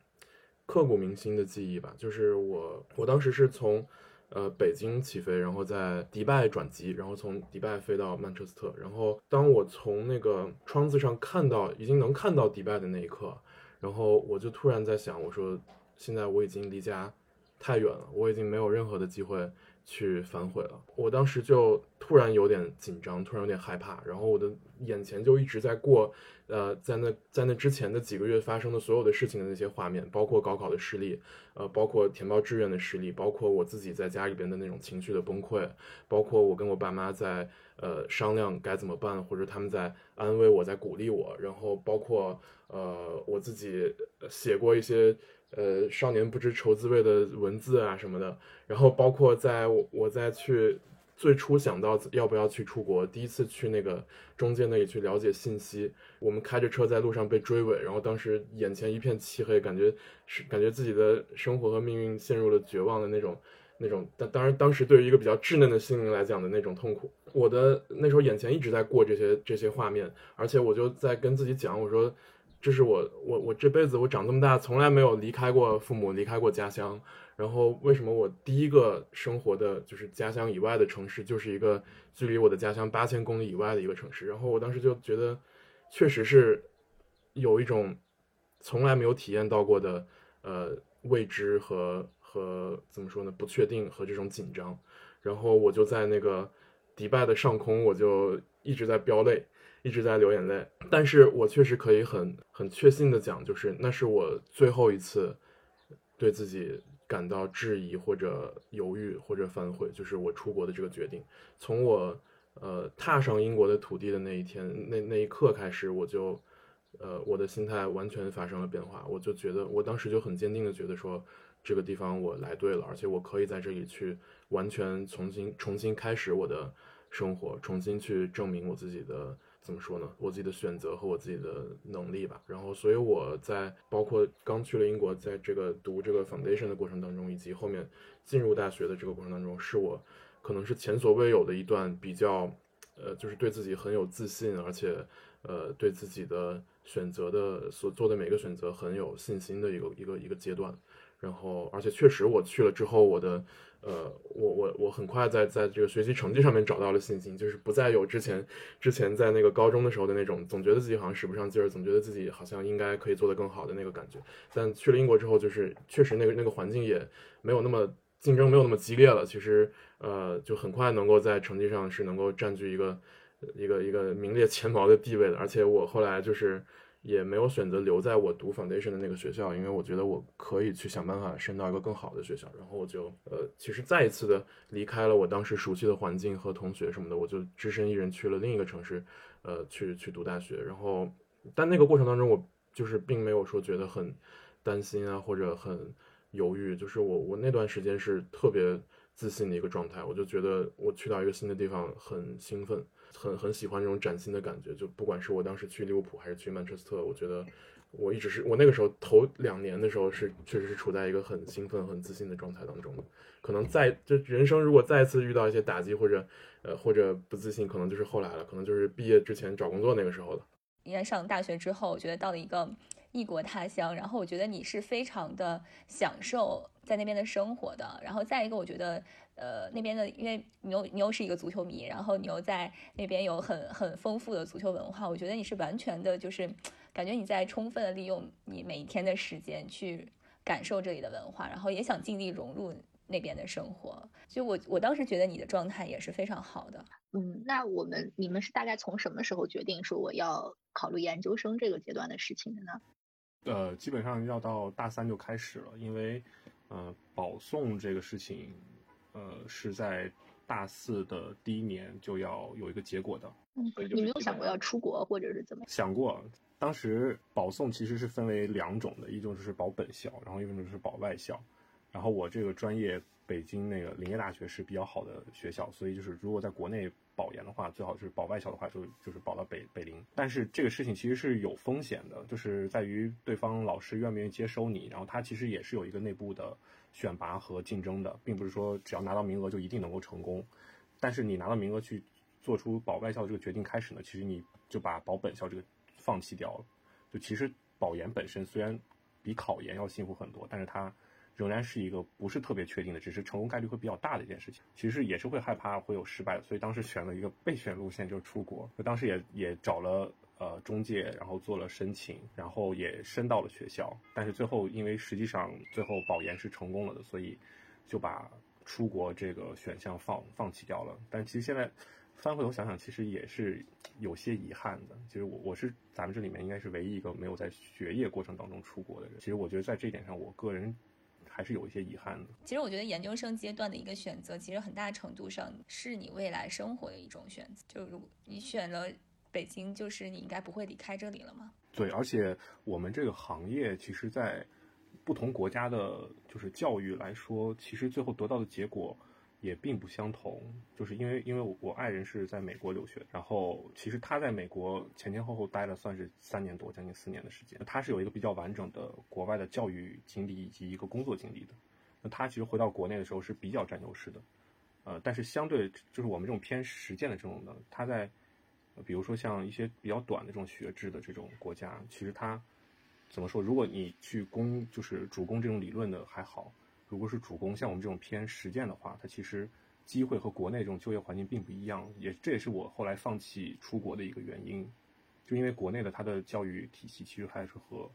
刻骨铭心的记忆吧，就是我我当时是从呃北京起飞，然后在迪拜转机，然后从迪拜飞到曼彻斯特。然后当我从那个窗子上看到已经能看到迪拜的那一刻，然后我就突然在想，我说现在我已经离家太远了，我已经没有任何的机会。去反悔了，我当时就突然有点紧张，突然有点害怕，然后我的眼前就一直在过，呃，在那在那之前的几个月发生的所有的事情的那些画面，包括高考的失利，呃，包括填报志愿的失利，包括我自己在家里边的那种情绪的崩溃，包括我跟我爸妈在呃商量该怎么办，或者他们在安慰我，在鼓励我，然后包括呃我自己写过一些。呃，少年不知愁滋味的文字啊什么的，然后包括在我我在去最初想到要不要去出国，第一次去那个中介那里去了解信息，我们开着车在路上被追尾，然后当时眼前一片漆黑，感觉是感觉自己的生活和命运陷入了绝望的那种那种，但当然当时对于一个比较稚嫩的心灵来讲的那种痛苦，我的那时候眼前一直在过这些这些画面，而且我就在跟自己讲，我说。这是我我我这辈子我长这么大从来没有离开过父母，离开过家乡。然后为什么我第一个生活的就是家乡以外的城市，就是一个距离我的家乡八千公里以外的一个城市？然后我当时就觉得，确实是有一种从来没有体验到过的呃未知和和怎么说呢不确定和这种紧张。然后我就在那个迪拜的上空，我就一直在飙泪。一直在流眼泪，但是我确实可以很很确信的讲，就是那是我最后一次对自己感到质疑或者犹豫或者反悔，就是我出国的这个决定。从我呃踏上英国的土地的那一天，那那一刻开始，我就呃我的心态完全发生了变化。我就觉得，我当时就很坚定的觉得说，这个地方我来对了，而且我可以在这里去完全重新重新开始我的生活，重新去证明我自己的。怎么说呢？我自己的选择和我自己的能力吧。然后，所以我在包括刚去了英国，在这个读这个 foundation 的过程当中，以及后面进入大学的这个过程当中，是我可能是前所未有的一段比较，呃，就是对自己很有自信，而且呃，对自己的选择的所做的每个选择很有信心的一个一个一个阶段。然后，而且确实我去了之后，我的。呃，我我我很快在在这个学习成绩上面找到了信心，就是不再有之前之前在那个高中的时候的那种总觉得自己好像使不上劲儿，总觉得自己好像应该可以做得更好的那个感觉。但去了英国之后，就是确实那个那个环境也没有那么竞争，没有那么激烈了。其实呃，就很快能够在成绩上是能够占据一个一个一个名列前茅的地位的。而且我后来就是。也没有选择留在我读 foundation 的那个学校，因为我觉得我可以去想办法升到一个更好的学校。然后我就呃，其实再一次的离开了我当时熟悉的环境和同学什么的，我就只身一人去了另一个城市，呃，去去读大学。然后，但那个过程当中，我就是并没有说觉得很担心啊，或者很犹豫。就是我我那段时间是特别自信的一个状态，我就觉得我去到一个新的地方很兴奋。很很喜欢这种崭新的感觉，就不管是我当时去利物浦还是去曼彻斯特，我觉得我一直是我那个时候头两年的时候是确实是处在一个很兴奋、很自信的状态当中的。可能再就人生如果再次遇到一些打击或者呃或者不自信，可能就是后来了，可能就是毕业之前找工作那个时候了。应该上大学之后，我觉得到了一个异国他乡，然后我觉得你是非常的享受在那边的生活的。然后再一个，我觉得。呃，那边的，因为你又你又是一个足球迷，然后你又在那边有很很丰富的足球文化，我觉得你是完全的，就是感觉你在充分的利用你每一天的时间去感受这里的文化，然后也想尽力融入那边的生活。就我我当时觉得你的状态也是非常好的。嗯，那我们你们是大概从什么时候决定说我要考虑研究生这个阶段的事情的呢？呃，基本上要到大三就开始了，因为呃保送这个事情。呃，是在大四的第一年就要有一个结果的。嗯，你没有想过要出国或者是怎么？想过，当时保送其实是分为两种的，一种就是保本校，然后一种就是保外校。然后我这个专业，北京那个林业大学是比较好的学校，所以就是如果在国内保研的话，最好是保外校的话，就就是保到北北林。但是这个事情其实是有风险的，就是在于对方老师愿不愿意接收你，然后他其实也是有一个内部的。选拔和竞争的，并不是说只要拿到名额就一定能够成功。但是你拿到名额去做出保外校这个决定开始呢，其实你就把保本校这个放弃掉了。就其实保研本身虽然比考研要幸福很多，但是它仍然是一个不是特别确定的，只是成功概率会比较大的一件事情。其实也是会害怕会有失败的，所以当时选了一个备选路线，就是出国。当时也也找了呃中介，然后做了申请，然后也申到了学校。但是最后因为实际上最后保研是成功了的，所以就把出国这个选项放放弃掉了。但其实现在翻回头想想，其实也是有些遗憾的。其实我我是咱们这里面应该是唯一一个没有在学业过程当中出国的人。其实我觉得在这一点上，我个人。还是有一些遗憾的。其实我觉得研究生阶段的一个选择，其实很大程度上是你未来生活的一种选择。就如你选了北京，就是你应该不会离开这里了吗？对，而且我们这个行业，其实，在不同国家的，就是教育来说，其实最后得到的结果。也并不相同，就是因为因为我我爱人是在美国留学，然后其实他在美国前前后后待了算是三年多，将近四年的时间。他是有一个比较完整的国外的教育经历以及一个工作经历的。那他其实回到国内的时候是比较占优势的，呃，但是相对就是我们这种偏实践的这种的，他在比如说像一些比较短的这种学制的这种国家，其实他怎么说？如果你去攻就是主攻这种理论的还好。如果是主攻像我们这种偏实践的话，它其实机会和国内这种就业环境并不一样，也这也是我后来放弃出国的一个原因，就因为国内的它的教育体系其实还是和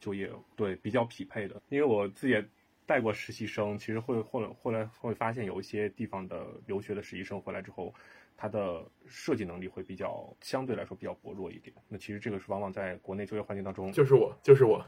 就业对比较匹配的。因为我自己也带过实习生，其实会后来后来会发现有一些地方的留学的实习生回来之后。它的设计能力会比较相对来说比较薄弱一点。那其实这个是往往在国内就业环境当中，就是我，就是我。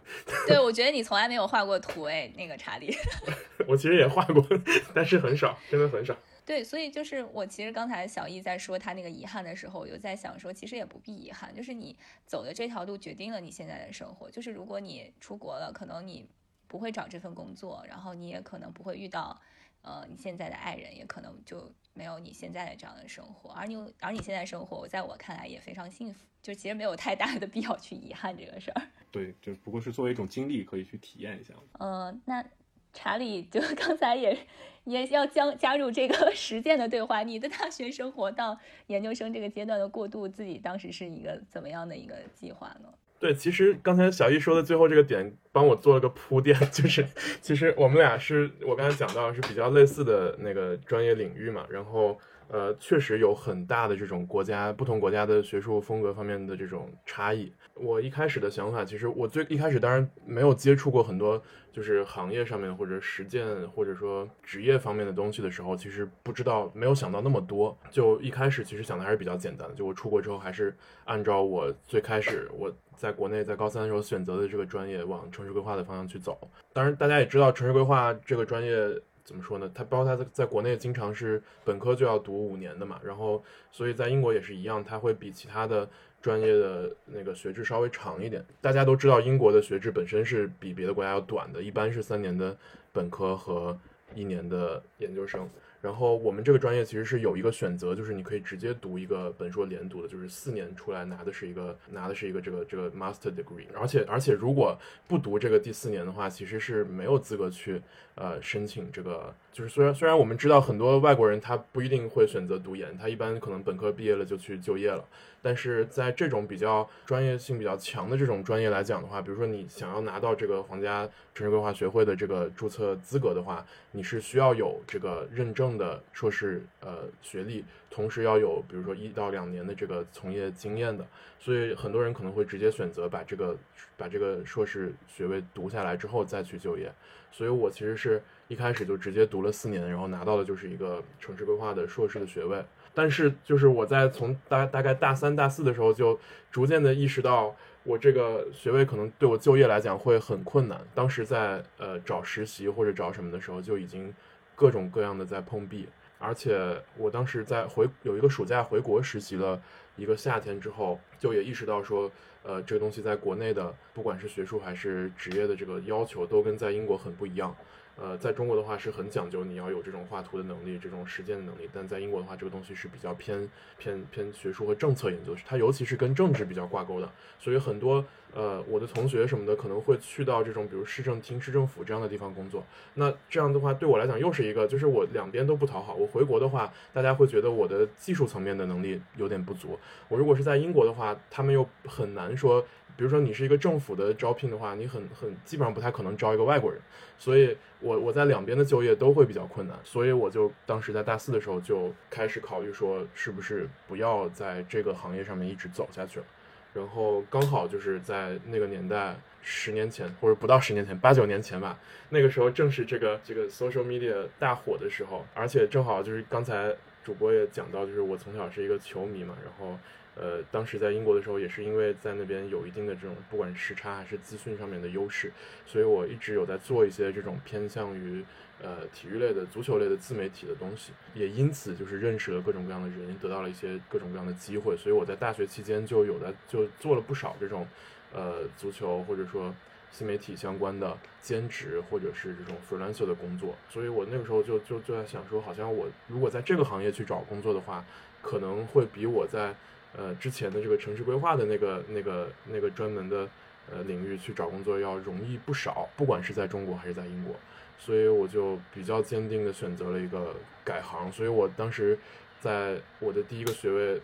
对，我觉得你从来没有画过图哎，那个查理。我其实也画过，但是很少，真的很少。对，所以就是我其实刚才小易在说他那个遗憾的时候，我就在想说，其实也不必遗憾，就是你走的这条路决定了你现在的生活。就是如果你出国了，可能你不会找这份工作，然后你也可能不会遇到。呃，你现在的爱人也可能就没有你现在的这样的生活，而你而你现在生活，在我看来也非常幸福，就其实没有太大的必要去遗憾这个事儿。对，就不过是作为一种经历，可以去体验一下。呃，那查理就 刚才也也要将加入这个 实践的对话，你的大学生活到研究生这个阶段的过渡，自己当时是一个怎么样的一个计划呢？对，其实刚才小易说的最后这个点，帮我做了个铺垫，就是其实我们俩是我刚才讲到是比较类似的那个专业领域嘛，然后呃，确实有很大的这种国家不同国家的学术风格方面的这种差异。我一开始的想法，其实我最一开始当然没有接触过很多。就是行业上面或者实践或者说职业方面的东西的时候，其实不知道没有想到那么多。就一开始其实想的还是比较简单的，就我出国之后还是按照我最开始我在国内在高三的时候选择的这个专业往城市规划的方向去走。当然大家也知道城市规划这个专业怎么说呢？他包括他在在国内经常是本科就要读五年的嘛，然后所以在英国也是一样，他会比其他的。专业的那个学制稍微长一点，大家都知道英国的学制本身是比别的国家要短的，一般是三年的本科和一年的研究生。然后我们这个专业其实是有一个选择，就是你可以直接读一个本硕连读的，就是四年出来拿的是一个拿的是一个这个这个 master degree。而且而且如果不读这个第四年的话，其实是没有资格去呃申请这个。就是虽然虽然我们知道很多外国人他不一定会选择读研，他一般可能本科毕业了就去就业了。但是在这种比较专业性比较强的这种专业来讲的话，比如说你想要拿到这个皇家城市规划学会的这个注册资格的话，你是需要有这个认证的硕士呃学历，同时要有比如说一到两年的这个从业经验的。所以很多人可能会直接选择把这个把这个硕士学位读下来之后再去就业。所以我其实是一开始就直接读了四年，然后拿到的就是一个城市规划的硕士的学位。但是，就是我在从大大概大三、大四的时候，就逐渐的意识到，我这个学位可能对我就业来讲会很困难。当时在呃找实习或者找什么的时候，就已经各种各样的在碰壁。而且我当时在回有一个暑假回国实习了一个夏天之后，就也意识到说，呃，这个东西在国内的不管是学术还是职业的这个要求，都跟在英国很不一样。呃，在中国的话是很讲究，你要有这种画图的能力，这种实践的能力。但在英国的话，这个东西是比较偏偏偏学术和政策研究，它尤其是跟政治比较挂钩的。所以很多呃，我的同学什么的可能会去到这种比如市政厅、市政府这样的地方工作。那这样的话，对我来讲又是一个，就是我两边都不讨好。我回国的话，大家会觉得我的技术层面的能力有点不足。我如果是在英国的话，他们又很难说。比如说你是一个政府的招聘的话，你很很基本上不太可能招一个外国人，所以我我在两边的就业都会比较困难，所以我就当时在大四的时候就开始考虑说，是不是不要在这个行业上面一直走下去了。然后刚好就是在那个年代，十年前或者不到十年前，八九年前吧，那个时候正是这个这个 social media 大火的时候，而且正好就是刚才主播也讲到，就是我从小是一个球迷嘛，然后呃，当时在英国的时候，也是因为在那边有一定的这种不管时差还是资讯上面的优势，所以我一直有在做一些这种偏向于。呃，体育类的、足球类的自媒体的东西，也因此就是认识了各种各样的人，得到了一些各种各样的机会。所以我在大学期间就有在就做了不少这种，呃，足球或者说新媒体相关的兼职，或者是这种 freelancer 的工作。所以我那个时候就就就在想说，好像我如果在这个行业去找工作的话，可能会比我在呃之前的这个城市规划的那个那个那个专门的呃领域去找工作要容易不少，不管是在中国还是在英国。所以我就比较坚定的选择了一个改行，所以我当时在我的第一个学位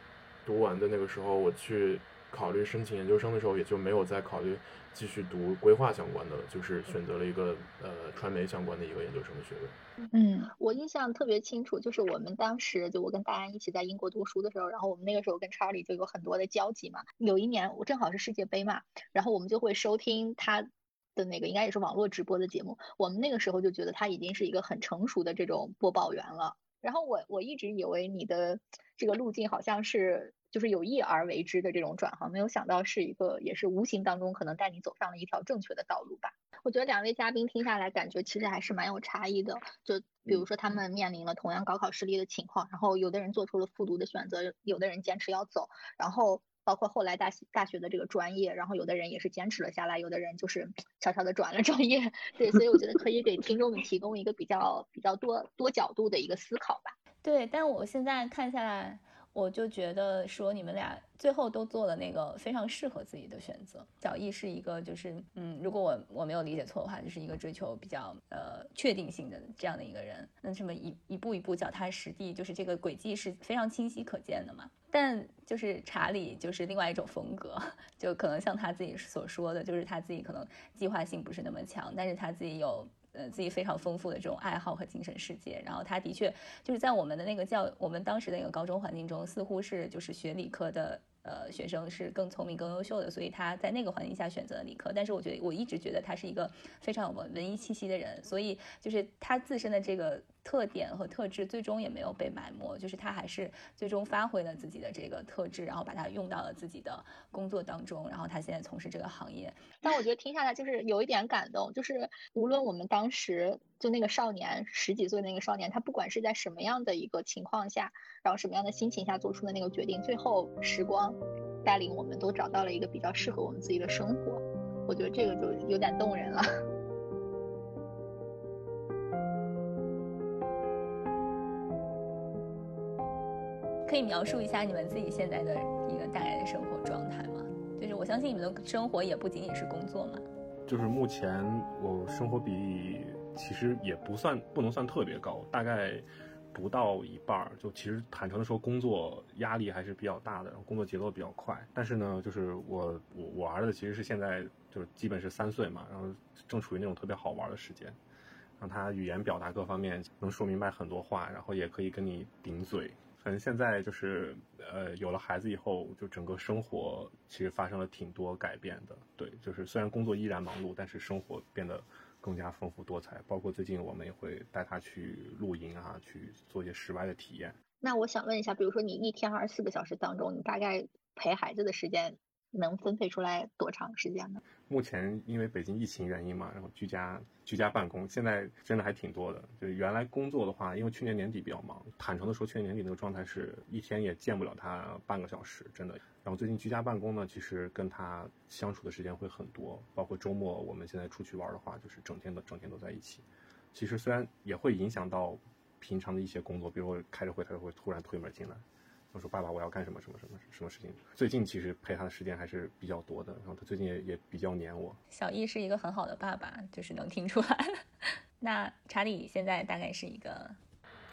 读完的那个时候，我去考虑申请研究生的时候，也就没有再考虑继续读规划相关的，就是选择了一个呃传媒相关的一个研究生的学位。嗯，我印象特别清楚，就是我们当时就我跟大安一起在英国读书的时候，然后我们那个时候跟查理就有很多的交集嘛。有一年我正好是世界杯嘛，然后我们就会收听他。的那个应该也是网络直播的节目，我们那个时候就觉得他已经是一个很成熟的这种播报员了。然后我我一直以为你的这个路径好像是就是有意而为之的这种转行，没有想到是一个也是无形当中可能带你走上了一条正确的道路吧。我觉得两位嘉宾听下来感觉其实还是蛮有差异的，就比如说他们面临了同样高考失利的情况，然后有的人做出了复读的选择，有的人坚持要走，然后。包括后来大大学的这个专业，然后有的人也是坚持了下来，有的人就是悄悄的转了专业。对，所以我觉得可以给听众们提供一个比较比较多多角度的一个思考吧。对，但我现在看下来。我就觉得说你们俩最后都做了那个非常适合自己的选择。小易是一个就是嗯，如果我我没有理解错的话，就是一个追求比较呃确定性的这样的一个人。那这么一一步一步脚踏实地，就是这个轨迹是非常清晰可见的嘛。但就是查理就是另外一种风格，就可能像他自己所说的，就是他自己可能计划性不是那么强，但是他自己有。呃，自己非常丰富的这种爱好和精神世界，然后他的确就是在我们的那个教，我们当时的那个高中环境中，似乎是就是学理科的。呃，学生是更聪明、更优秀的，所以他在那个环境下选择了理科。但是我觉得，我一直觉得他是一个非常有文文艺气息的人，所以就是他自身的这个特点和特质，最终也没有被埋没，就是他还是最终发挥了自己的这个特质，然后把它用到了自己的工作当中。然后他现在从事这个行业。但我觉得听下来就是有一点感动，就是无论我们当时就那个少年十几岁那个少年，他不管是在什么样的一个情况下，然后什么样的心情下做出的那个决定，最后时光。带领我们都找到了一个比较适合我们自己的生活，我觉得这个就有点动人了。可以描述一下你们自己现在的一个大概的生活状态吗？就是我相信你们的生活也不仅仅是工作嘛。就是目前我生活比例其实也不算不能算特别高，大概。不到一半儿，就其实坦诚的说，工作压力还是比较大的，工作节奏比较快。但是呢，就是我我我儿子其实是现在就是基本是三岁嘛，然后正处于那种特别好玩的时间，让他语言表达各方面能说明白很多话，然后也可以跟你顶嘴。反正现在就是呃有了孩子以后，就整个生活其实发生了挺多改变的。对，就是虽然工作依然忙碌，但是生活变得。更加丰富多彩，包括最近我们也会带他去露营啊，去做一些室外的体验。那我想问一下，比如说你一天二十四个小时当中，你大概陪孩子的时间？能分配出来多长时间呢？目前因为北京疫情原因嘛，然后居家居家办公，现在真的还挺多的。就原来工作的话，因为去年年底比较忙，坦诚的说，去年年底那个状态是一天也见不了他半个小时，真的。然后最近居家办公呢，其实跟他相处的时间会很多，包括周末我们现在出去玩的话，就是整天的整天都在一起。其实虽然也会影响到平常的一些工作，比如我开着会，他就会突然推门进来。我说：“爸爸，我要干什么什么什么什么事情？”最近其实陪他的时间还是比较多的，然后他最近也也比较黏我。小易是一个很好的爸爸，就是能听出来。那查理现在大概是一个……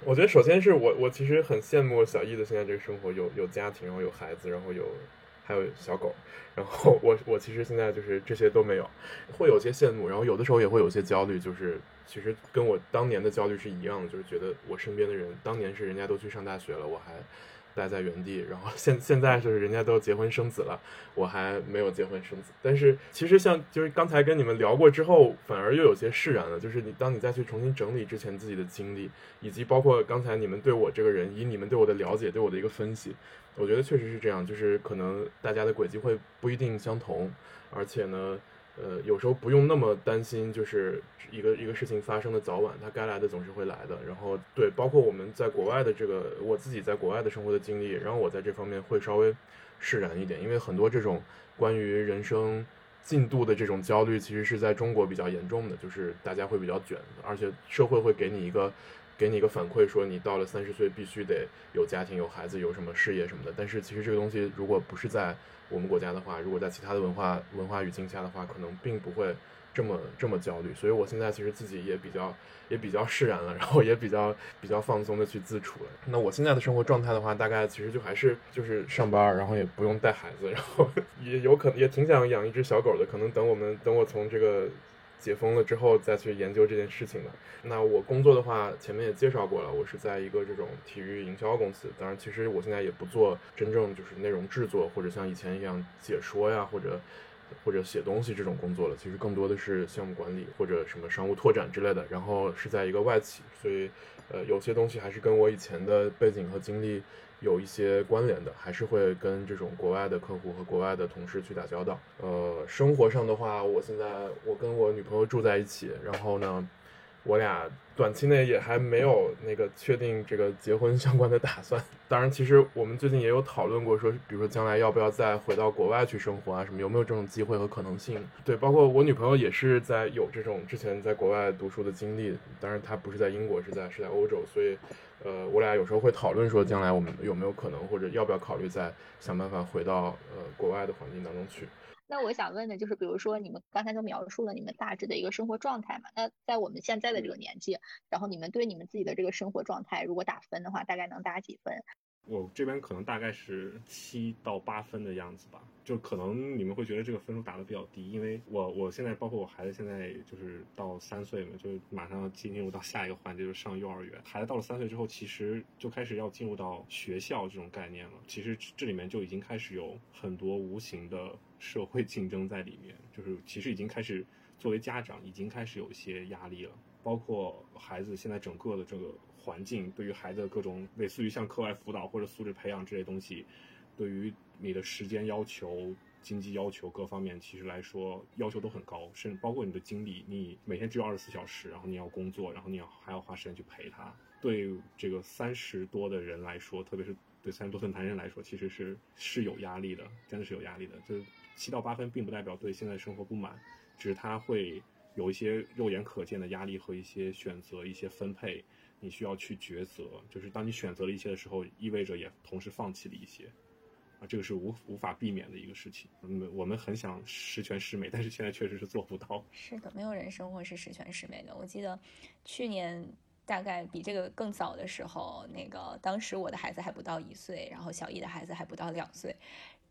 我觉得首先是我，我其实很羡慕小易的现在这个生活，有有家庭，然后有孩子，然后有还有小狗。然后我我其实现在就是这些都没有，会有些羡慕，然后有的时候也会有些焦虑，就是其实跟我当年的焦虑是一样的，就是觉得我身边的人当年是人家都去上大学了，我还。待在原地，然后 现现在就是人家都结婚生子了，我还没有结婚生子。但是其实像就是刚才跟你们聊过之后，反而又有些释然了。就是你当你再去重新整理之前自己的经历，以及包括刚才你们对我这个人，以你们对我的了解，对我的一个分析，我觉得确实是这样。就是可能大家的轨迹会不一定相同，而且呢。呃，有时候不用那么担心，就是一个一个事情发生的早晚，它该来的总是会来的。然后，对，包括我们在国外的这个，我自己在国外的生活的经历，然后我在这方面会稍微释然一点，因为很多这种关于人生进度的这种焦虑，其实是在中国比较严重的，就是大家会比较卷，而且社会会给你一个给你一个反馈，说你到了三十岁必须得有家庭、有孩子、有什么事业什么的。但是其实这个东西如果不是在我们国家的话，如果在其他的文化文化语境下的话，可能并不会这么这么焦虑。所以我现在其实自己也比较也比较释然了，然后也比较比较放松的去自处了。那我现在的生活状态的话，大概其实就还是就是上班，然后也不用带孩子，然后 也有可能也挺想养一只小狗的。可能等我们等我从这个。解封了之后再去研究这件事情的。那我工作的话，前面也介绍过了，我是在一个这种体育营销公司。当然，其实我现在也不做真正就是内容制作，或者像以前一样解说呀，或者或者写东西这种工作了。其实更多的是项目管理或者什么商务拓展之类的。然后是在一个外企，所以呃，有些东西还是跟我以前的背景和经历。有一些关联的，还是会跟这种国外的客户和国外的同事去打交道。呃，生活上的话，我现在我跟我女朋友住在一起，然后呢。我俩短期内也还没有那个确定这个结婚相关的打算。当然，其实我们最近也有讨论过，说比如说将来要不要再回到国外去生活啊，什么有没有这种机会和可能性？对，包括我女朋友也是在有这种之前在国外读书的经历。当然，她不是在英国，是在是在欧洲，所以，呃，我俩有时候会讨论说，将来我们有没有可能或者要不要考虑再想办法回到呃国外的环境当中去。那我想问的就是，比如说你们刚才都描述了你们大致的一个生活状态嘛？那在我们现在的这个年纪，然后你们对你们自己的这个生活状态，如果打分的话，大概能打几分？我这边可能大概是七到八分的样子吧，就可能你们会觉得这个分数打的比较低，因为我我现在包括我孩子现在就是到三岁嘛，就马上要进入到下一个环节，就是上幼儿园。孩子到了三岁之后，其实就开始要进入到学校这种概念了。其实这里面就已经开始有很多无形的社会竞争在里面，就是其实已经开始作为家长已经开始有一些压力了，包括孩子现在整个的这个。环境对于孩子的各种类似于像课外辅导或者素质培养这些东西，对于你的时间要求、经济要求各方面，其实来说要求都很高，甚至包括你的精力，你每天只有二十四小时，然后你要工作，然后你要还要花时间去陪他。对这个三十多的人来说，特别是对三十多岁男人来说，其实是是有压力的，真的是有压力的。就是七到八分，并不代表对现在生活不满，只是他会有一些肉眼可见的压力和一些选择、一些分配。你需要去抉择，就是当你选择了一些的时候，意味着也同时放弃了一些，啊，这个是无无法避免的一个事情。嗯，我们很想十全十美，但是现在确实是做不到。是的，没有人生活是十全十美的。我记得去年大概比这个更早的时候，那个当时我的孩子还不到一岁，然后小易的孩子还不到两岁，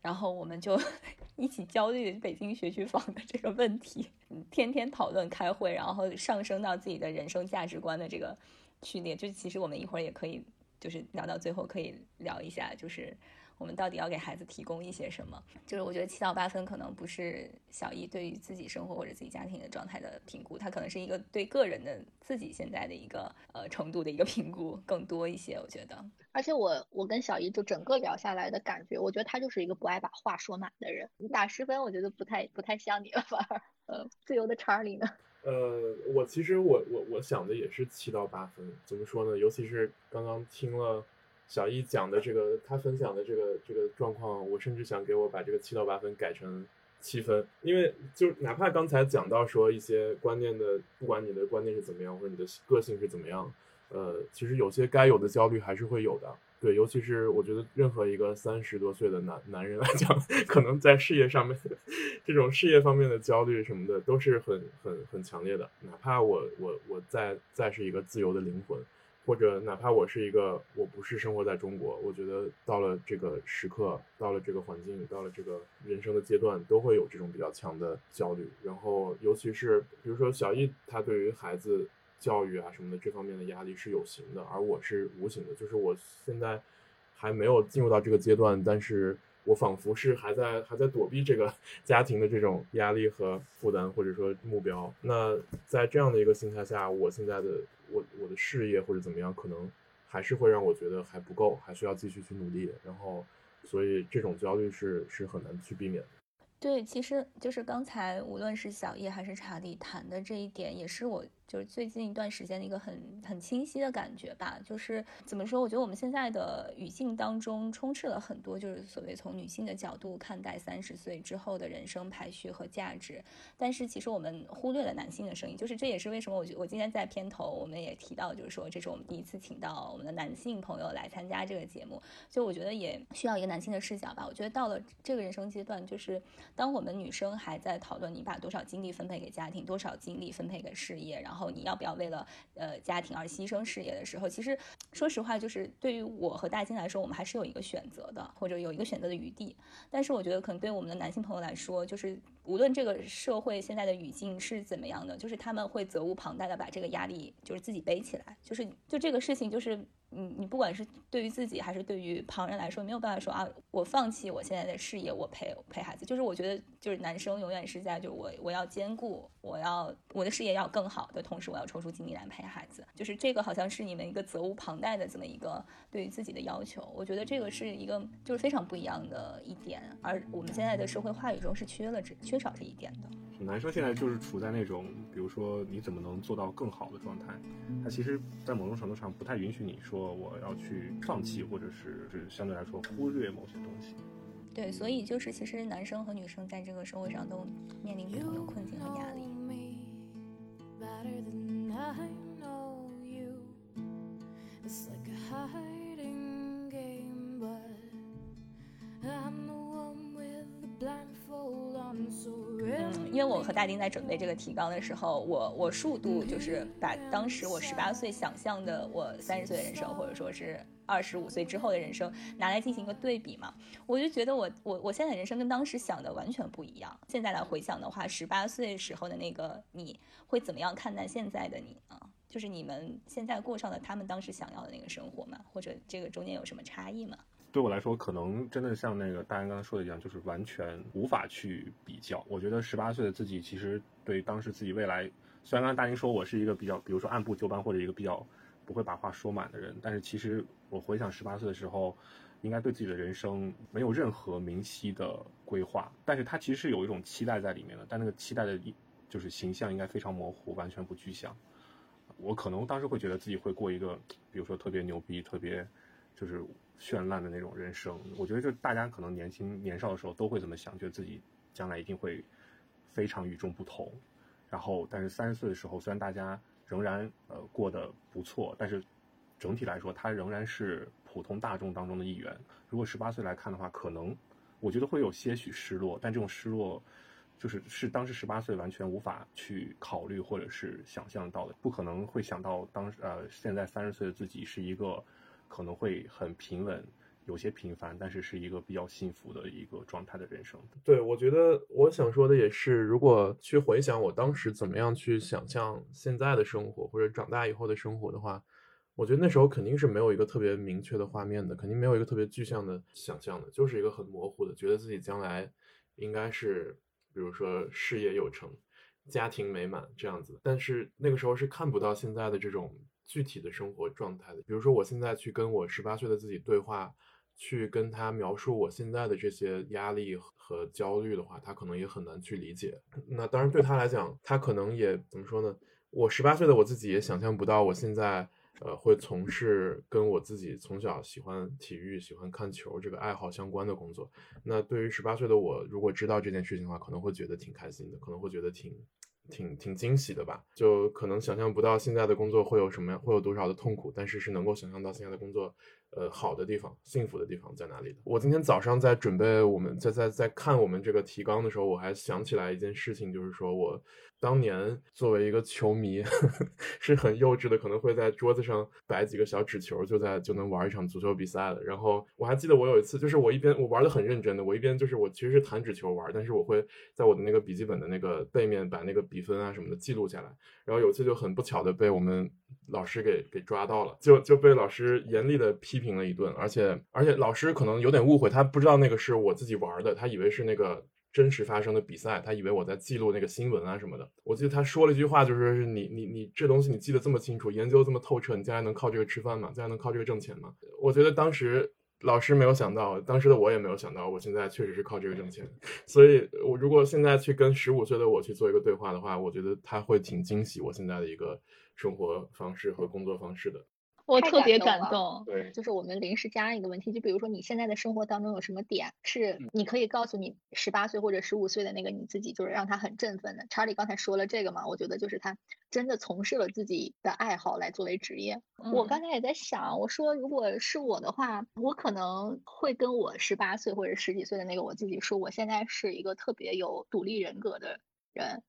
然后我们就 一起焦虑北京学区房的这个问题，天天讨论开会，然后上升到自己的人生价值观的这个。序列就其实我们一会儿也可以，就是聊到最后可以聊一下，就是我们到底要给孩子提供一些什么。就是我觉得七到八分可能不是小易对于自己生活或者自己家庭的状态的评估，它可能是一个对个人的自己现在的一个呃程度的一个评估更多一些。我觉得，而且我我跟小易就整个聊下来的感觉，我觉得他就是一个不爱把话说满的人。你打十分，我觉得不太不太像你了，反而呃自由的查理呢。呃，我其实我我我想的也是七到八分，怎么说呢？尤其是刚刚听了小易讲的这个，他分享的这个这个状况，我甚至想给我把这个七到八分改成七分，因为就哪怕刚才讲到说一些观念的，不管你的观念是怎么样，或者你的个性是怎么样，呃，其实有些该有的焦虑还是会有的。对，尤其是我觉得任何一个三十多岁的男男人来讲，可能在事业上面，这种事业方面的焦虑什么的都是很很很强烈的。哪怕我我我再再是一个自由的灵魂，或者哪怕我是一个我不是生活在中国，我觉得到了这个时刻，到了这个环境，到了这个人生的阶段，都会有这种比较强的焦虑。然后，尤其是比如说小易，他对于孩子教育啊什么的这方面的压力是有形的，而我是无形的，就是我现在还没有进入到这个阶段，但是。我仿佛是还在还在躲避这个 家庭的这种压力和负担，或者说目标。那在这样的一个心态下，我现在的我我的事业或者怎么样，可能还是会让我觉得还不够，还需要继续去努力。然后，所以这种焦虑是是很难去避免。对，其实就是刚才无论是小叶还是查理谈的这一点，也是我。就是最近一段时间的一个很很清晰的感觉吧，就是怎么说？我觉得我们现在的语境当中充斥了很多，就是所谓从女性的角度看待三十岁之后的人生排序和价值。但是其实我们忽略了男性的声音，就是这也是为什么我觉我今天在片头我们也提到，就是说这是我们第一次请到我们的男性朋友来参加这个节目，就我觉得也需要一个男性的视角吧。我觉得到了这个人生阶段，就是当我们女生还在讨论你把多少精力分配给家庭，多少精力分配给事业，然后。你要不要为了呃家庭而牺牲事业的时候，其实说实话，就是对于我和大金来说，我们还是有一个选择的，或者有一个选择的余地。但是我觉得，可能对我们的男性朋友来说，就是无论这个社会现在的语境是怎么样的，就是他们会责无旁贷的把这个压力就是自己背起来，就是就这个事情就是。你你不管是对于自己还是对于旁人来说，没有办法说啊，我放弃我现在的事业，我陪陪孩子。就是我觉得，就是男生永远是在就我我要兼顾，我要我的事业要更好的同时，我要抽出精力来陪孩子。就是这个好像是你们一个责无旁贷的这么一个对于自己的要求。我觉得这个是一个就是非常不一样的一点，而我们现在的社会话语中是缺了这缺少这一点的。男生现在就是处在那种，比如说你怎么能做到更好的状态，他其实，在某种程度上不太允许你说我要去放弃，或者是是相对来说忽略某些东西。对，所以就是其实男生和女生在这个社会上都面临不同的困境和压力。嗯，因为我和大丁在准备这个提纲的时候，我我数度就是把当时我十八岁想象的我三十岁的人生，或者说是二十五岁之后的人生拿来进行一个对比嘛，我就觉得我我我现在人生跟当时想的完全不一样。现在来回想的话，十八岁时候的那个你会怎么样看待现在的你呢？就是你们现在过上了他们当时想要的那个生活吗？或者这个中间有什么差异吗？对我来说，可能真的像那个大安刚才说的一样，就是完全无法去比较。我觉得十八岁的自己，其实对当时自己未来，虽然刚才大英说我是一个比较，比如说按部就班或者一个比较不会把话说满的人，但是其实我回想十八岁的时候，应该对自己的人生没有任何明晰的规划，但是他其实是有一种期待在里面的，但那个期待的，就是形象应该非常模糊，完全不具象。我可能当时会觉得自己会过一个，比如说特别牛逼、特别就是。绚烂的那种人生，我觉得就大家可能年轻年少的时候都会这么想，觉得自己将来一定会非常与众不同。然后，但是三十岁的时候，虽然大家仍然呃过得不错，但是整体来说，他仍然是普通大众当中的一员。如果十八岁来看的话，可能我觉得会有些许失落，但这种失落就是是当时十八岁完全无法去考虑或者是想象到的，不可能会想到当时呃现在三十岁的自己是一个。可能会很平稳，有些平凡，但是是一个比较幸福的一个状态的人生。对，我觉得我想说的也是，如果去回想我当时怎么样去想象现在的生活，或者长大以后的生活的话，我觉得那时候肯定是没有一个特别明确的画面的，肯定没有一个特别具象的想象的，就是一个很模糊的，觉得自己将来应该是，比如说事业有成，家庭美满这样子。但是那个时候是看不到现在的这种。具体的生活状态的，比如说我现在去跟我十八岁的自己对话，去跟他描述我现在的这些压力和焦虑的话，他可能也很难去理解。那当然对他来讲，他可能也怎么说呢？我十八岁的我自己也想象不到，我现在呃会从事跟我自己从小喜欢体育、喜欢看球这个爱好相关的工作。那对于十八岁的我，如果知道这件事情的话，可能会觉得挺开心的，可能会觉得挺。挺挺惊喜的吧，就可能想象不到现在的工作会有什么样，会有多少的痛苦，但是是能够想象到现在的工作，呃好的地方、幸福的地方在哪里。我今天早上在准备我们在在在看我们这个提纲的时候，我还想起来一件事情，就是说我当年作为一个球迷呵呵 是很幼稚的，可能会在桌子上摆几个小纸球，就在就能玩一场足球比赛了。然后我还记得我有一次，就是我一边我玩的很认真的，我一边就是我其实是弹纸球玩，但是我会在我的那个笔记本的那个背面把那个比分啊什么的记录下来。然后有一次就很不巧的被我们老师给给抓到了，就就被老师严厉的批评了一顿，而且而且老师可能有点误会，他不知道那个是我自己玩的，他以为是那个真实发生的比赛，他以为我在记录那个新闻啊什么的。我记得他说了一句话，就是是你你你这东西你记得这么清楚，研究这么透彻，你将来能靠这个吃饭吗？将来能靠这个挣钱吗？我觉得当时。老师没有想到，当时的我也没有想到，我现在确实是靠这个挣钱。所以，我如果现在去跟十五岁的我去做一个对话的话，我觉得他会挺惊喜我现在的一个生活方式和工作方式的。我特别感动，对，就是我们临时加一个问题，就比如说你现在的生活当中有什么点是你可以告诉你十八岁或者十五岁的那个你自己，就是让他很振奋的。查理刚才说了这个嘛，我觉得就是他真的从事了自己的爱好来作为职业。我刚才也在想，我说如果是我的话，我可能会跟我十八岁或者十几岁的那个我自己说，我现在是一个特别有独立人格的人，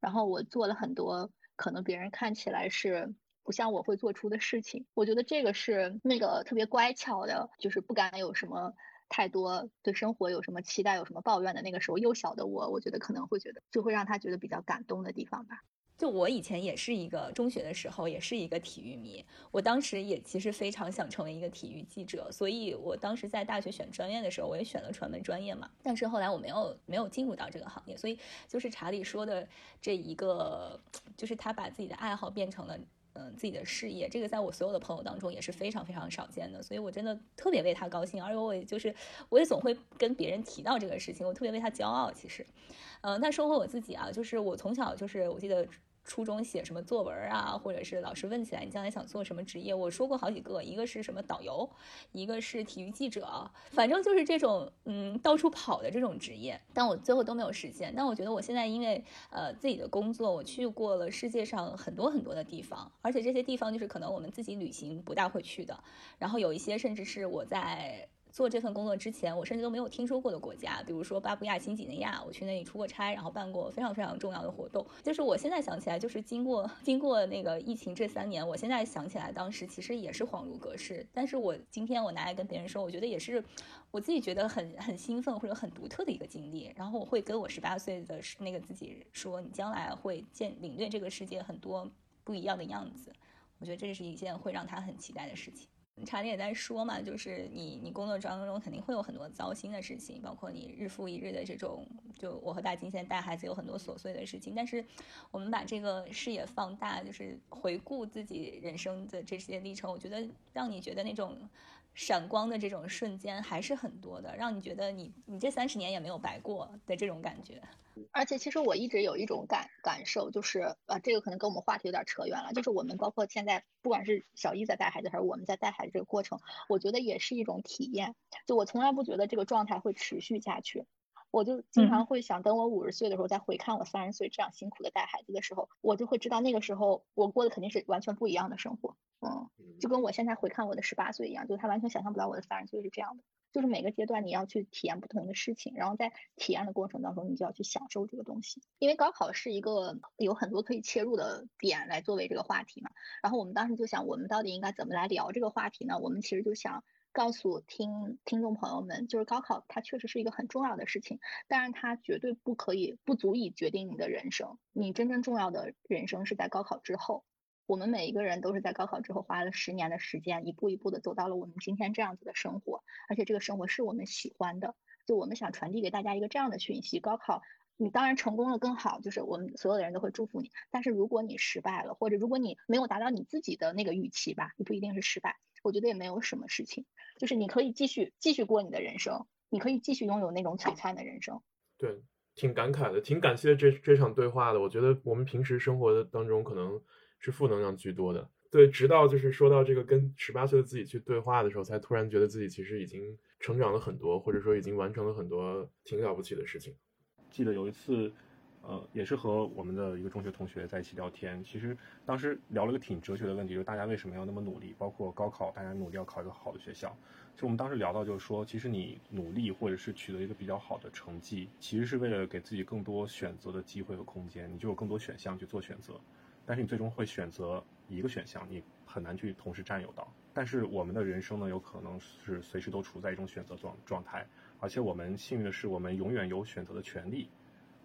然后我做了很多可能别人看起来是。不像我会做出的事情，我觉得这个是那个特别乖巧的，就是不敢有什么太多对生活有什么期待、有什么抱怨的那个时候幼小的我，我觉得可能会觉得就会让他觉得比较感动的地方吧。就我以前也是一个中学的时候也是一个体育迷，我当时也其实非常想成为一个体育记者，所以我当时在大学选专业的时候，我也选了传媒专业嘛。但是后来我没有没有进入到这个行业，所以就是查理说的这一个，就是他把自己的爱好变成了。嗯，自己的事业，这个在我所有的朋友当中也是非常非常少见的，所以我真的特别为他高兴，而且我也就是我也总会跟别人提到这个事情，我特别为他骄傲。其实，嗯，那说回我自己啊，就是我从小就是我记得。初中写什么作文啊，或者是老师问起来你将来想做什么职业，我说过好几个，一个是什么导游，一个是体育记者，反正就是这种嗯到处跑的这种职业，但我最后都没有实现。但我觉得我现在因为呃自己的工作，我去过了世界上很多很多的地方，而且这些地方就是可能我们自己旅行不大会去的，然后有一些甚至是我在。做这份工作之前，我甚至都没有听说过的国家，比如说巴布亚新几内亚，我去那里出过差，然后办过非常非常重要的活动。就是我现在想起来，就是经过经过那个疫情这三年，我现在想起来，当时其实也是恍如隔世。但是我今天我拿来跟别人说，我觉得也是我自己觉得很很兴奋或者很独特的一个经历。然后我会跟我十八岁的那个自己说，你将来会见领略这个世界很多不一样的样子。我觉得这是一件会让他很期待的事情。查理也在说嘛，就是你你工作当中肯定会有很多糟心的事情，包括你日复一日的这种，就我和大金现在带孩子有很多琐碎的事情。但是我们把这个视野放大，就是回顾自己人生的这些历程，我觉得让你觉得那种闪光的这种瞬间还是很多的，让你觉得你你这三十年也没有白过的这种感觉。而且其实我一直有一种感感受，就是呃，这个可能跟我们话题有点扯远了。就是我们包括现在，不管是小一在带孩子，还是我们在带孩子这个过程，我觉得也是一种体验。就我从来不觉得这个状态会持续下去。我就经常会想，等我五十岁的时候再回看我三十岁这样辛苦的带孩子的时候，我就会知道那个时候我过的肯定是完全不一样的生活。嗯，就跟我现在回看我的十八岁一样，就他完全想象不到我的三十岁是这样的。就是每个阶段你要去体验不同的事情，然后在体验的过程当中，你就要去享受这个东西。因为高考是一个有很多可以切入的点来作为这个话题嘛。然后我们当时就想，我们到底应该怎么来聊这个话题呢？我们其实就想告诉听听众朋友们，就是高考它确实是一个很重要的事情，但是它绝对不可以不足以决定你的人生。你真正重要的人生是在高考之后。我们每一个人都是在高考之后花了十年的时间，一步一步的走到了我们今天这样子的生活，而且这个生活是我们喜欢的。就我们想传递给大家一个这样的讯息：高考，你当然成功了更好，就是我们所有的人都会祝福你。但是如果你失败了，或者如果你没有达到你自己的那个预期吧，你不一定是失败。我觉得也没有什么事情，就是你可以继续继续过你的人生，你可以继续拥有那种璀璨的人生。对，挺感慨的，挺感谢这这场对话的。我觉得我们平时生活的当中可能。是负能量居多的，对，直到就是说到这个跟十八岁的自己去对话的时候，才突然觉得自己其实已经成长了很多，或者说已经完成了很多挺了不起的事情。记得有一次，呃，也是和我们的一个中学同学在一起聊天。其实当时聊了个挺哲学的问题，就是大家为什么要那么努力？包括高考，大家努力要考一个好的学校。就我们当时聊到，就是说，其实你努力或者是取得一个比较好的成绩，其实是为了给自己更多选择的机会和空间，你就有更多选项去做选择。但是你最终会选择一个选项，你很难去同时占有到。但是我们的人生呢，有可能是随时都处在一种选择状状态，而且我们幸运的是，我们永远有选择的权利。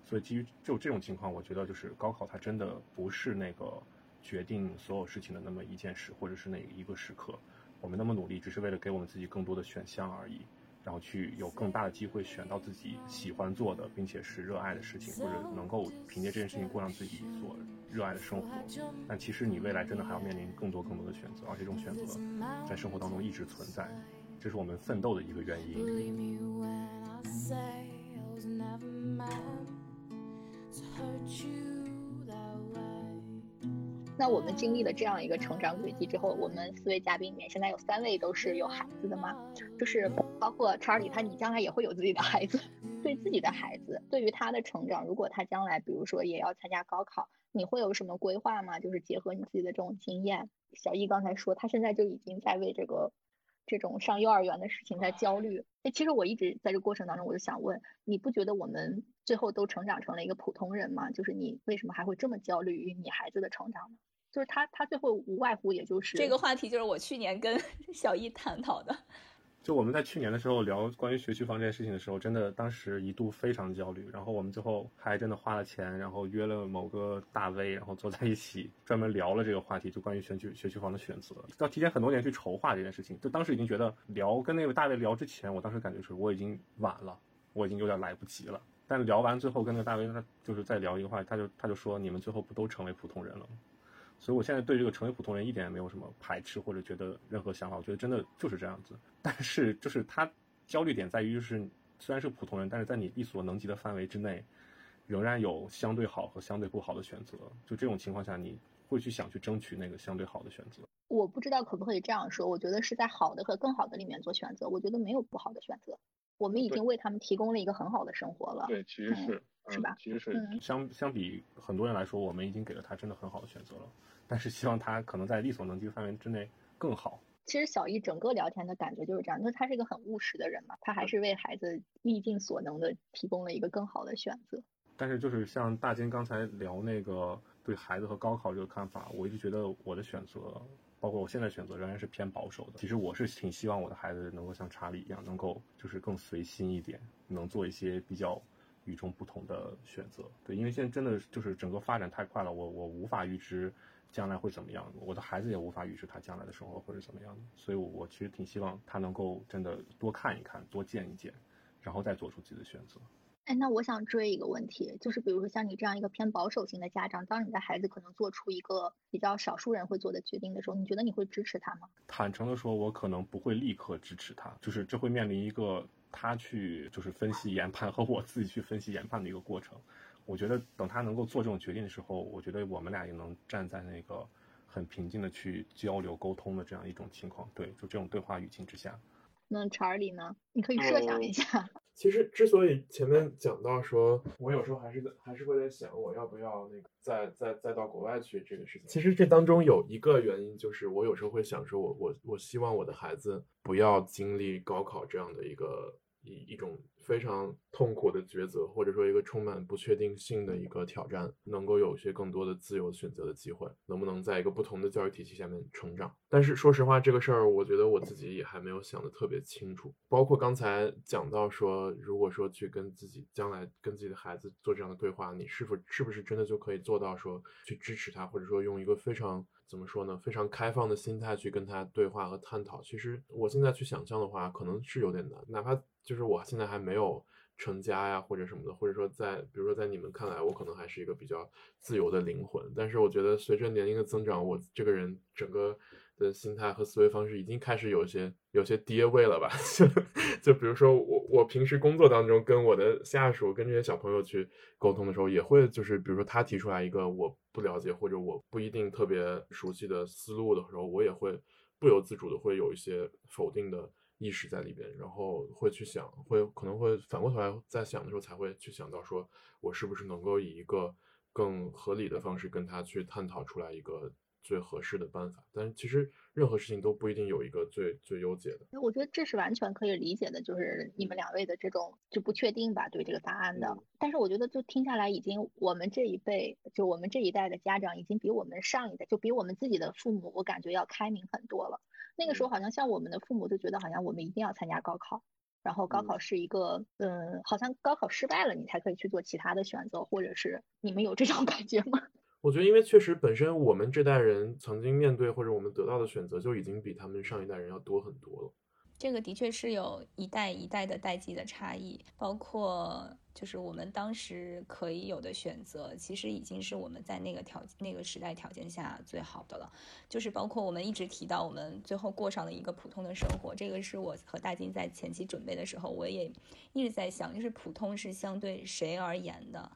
所以基于就这种情况，我觉得就是高考它真的不是那个决定所有事情的那么一件事，或者是那一个时刻。我们那么努力，只是为了给我们自己更多的选项而已，然后去有更大的机会选到自己喜欢做的，并且是热爱的事情，或者能够凭借这件事情过上自己所热爱的生活。但其实你未来真的还要面临更多更多的选择，而这种选择在生活当中一直存在，这是我们奋斗的一个原因。那我们经历了这样一个成长轨迹之后，我们四位嘉宾里面现在有三位都是有孩子的嘛？就是包括查理，他你将来也会有自己的孩子，对自己的孩子，对于他的成长，如果他将来比如说也要参加高考，你会有什么规划吗？就是结合你自己的这种经验，小易刚才说他现在就已经在为这个这种上幼儿园的事情在焦虑。哎，其实我一直在这过程当中，我就想问，你不觉得我们最后都成长成了一个普通人嘛？就是你为什么还会这么焦虑于你孩子的成长呢？就是他，他最后无外乎也就是这个话题，就是我去年跟 小易探讨的。就我们在去年的时候聊关于学区房这件事情的时候，真的当时一度非常焦虑。然后我们最后还真的花了钱，然后约了某个大 V，然后坐在一起专门聊了这个话题，就关于选区学区房的选择。要提前很多年去筹划这件事情。就当时已经觉得聊跟那位大 V 聊之前，我当时感觉是我已经晚了，我已经有点来不及了。但聊完最后跟那个大 V 他就是再聊一个话，他就他就说你们最后不都成为普通人了吗？所以，我现在对这个成为普通人一点也没有什么排斥或者觉得任何想法。我觉得真的就是这样子。但是，就是他焦虑点在于，就是虽然是普通人，但是在你力所能及的范围之内，仍然有相对好和相对不好的选择。就这种情况下，你会去想去争取那个相对好的选择。我不知道可不可以这样说。我觉得是在好的和更好的里面做选择。我觉得没有不好的选择。我们已经为他们提供了一个很好的生活了。对，其实是是吧？其实是相相比很多人来说，我们已经给了他真的很好的选择了。但是希望他可能在力所能及的范围之内更好。其实小易整个聊天的感觉就是这样，就是他是一个很务实的人嘛，他还是为孩子力尽所能的提供了一个更好的选择。但是就是像大金刚才聊那个对孩子和高考这个看法，我一直觉得我的选择，包括我现在选择仍然是偏保守的。其实我是挺希望我的孩子能够像查理一样，能够就是更随心一点，能做一些比较与众不同的选择。对，因为现在真的就是整个发展太快了，我我无法预知。将来会怎么样？我的孩子也无法预知他将来的生活会是怎么样的，所以，我我其实挺希望他能够真的多看一看，多见一见，然后再做出自己的选择。哎，那我想追一个问题，就是比如说像你这样一个偏保守型的家长，当你的孩子可能做出一个比较少数人会做的决定的时候，你觉得你会支持他吗？坦诚的说，我可能不会立刻支持他，就是这会面临一个他去就是分析研判和我自己去分析研判的一个过程。我觉得等他能够做这种决定的时候，我觉得我们俩也能站在那个很平静的去交流沟通的这样一种情况，对，就这种对话语境之下。那查理呢？你可以设想一下。其实之所以前面讲到说，我有时候还是在还是会在想，我要不要那个再再再到国外去这个事情。其实这当中有一个原因，就是我有时候会想说，我我我希望我的孩子不要经历高考这样的一个一一种。非常痛苦的抉择，或者说一个充满不确定性的一个挑战，能够有一些更多的自由选择的机会，能不能在一个不同的教育体系下面成长？但是说实话，这个事儿，我觉得我自己也还没有想得特别清楚。包括刚才讲到说，如果说去跟自己将来跟自己的孩子做这样的对话，你是否是不是真的就可以做到说去支持他，或者说用一个非常怎么说呢，非常开放的心态去跟他对话和探讨？其实我现在去想象的话，可能是有点难，哪怕。就是我现在还没有成家呀，或者什么的，或者说在，比如说在你们看来，我可能还是一个比较自由的灵魂。但是我觉得随着年龄的增长，我这个人整个的心态和思维方式已经开始有些有些跌位了吧？就比如说我我平时工作当中跟我的下属、跟这些小朋友去沟通的时候，也会就是比如说他提出来一个我不了解或者我不一定特别熟悉的思路的时候，我也会不由自主的会有一些否定的。意识在里边，然后会去想，会可能会反过头来在想的时候才会去想到，说我是不是能够以一个更合理的方式跟他去探讨出来一个最合适的办法。但是其实任何事情都不一定有一个最最优解的。我觉得这是完全可以理解的，就是你们两位的这种就不确定吧，对这个答案的。但是我觉得就听下来，已经我们这一辈，就我们这一代的家长，已经比我们上一代，就比我们自己的父母，我感觉要开明很多了。那个时候好像像我们的父母就觉得好像我们一定要参加高考，然后高考是一个嗯，好像高考失败了你才可以去做其他的选择，或者是你们有这种 感觉吗？我觉得因为确实本身我们这代人曾经面对或者我们得到的选择就已经比他们上一代人要多很多了。这个的确是有一代一代的代际的差异，包括就是我们当时可以有的选择，其实已经是我们在那个条那个时代条件下最好的了。就是包括我们一直提到我们最后过上了一个普通的生活，这个是我和大金在前期准备的时候，我也一直在想，就是普通是相对谁而言的？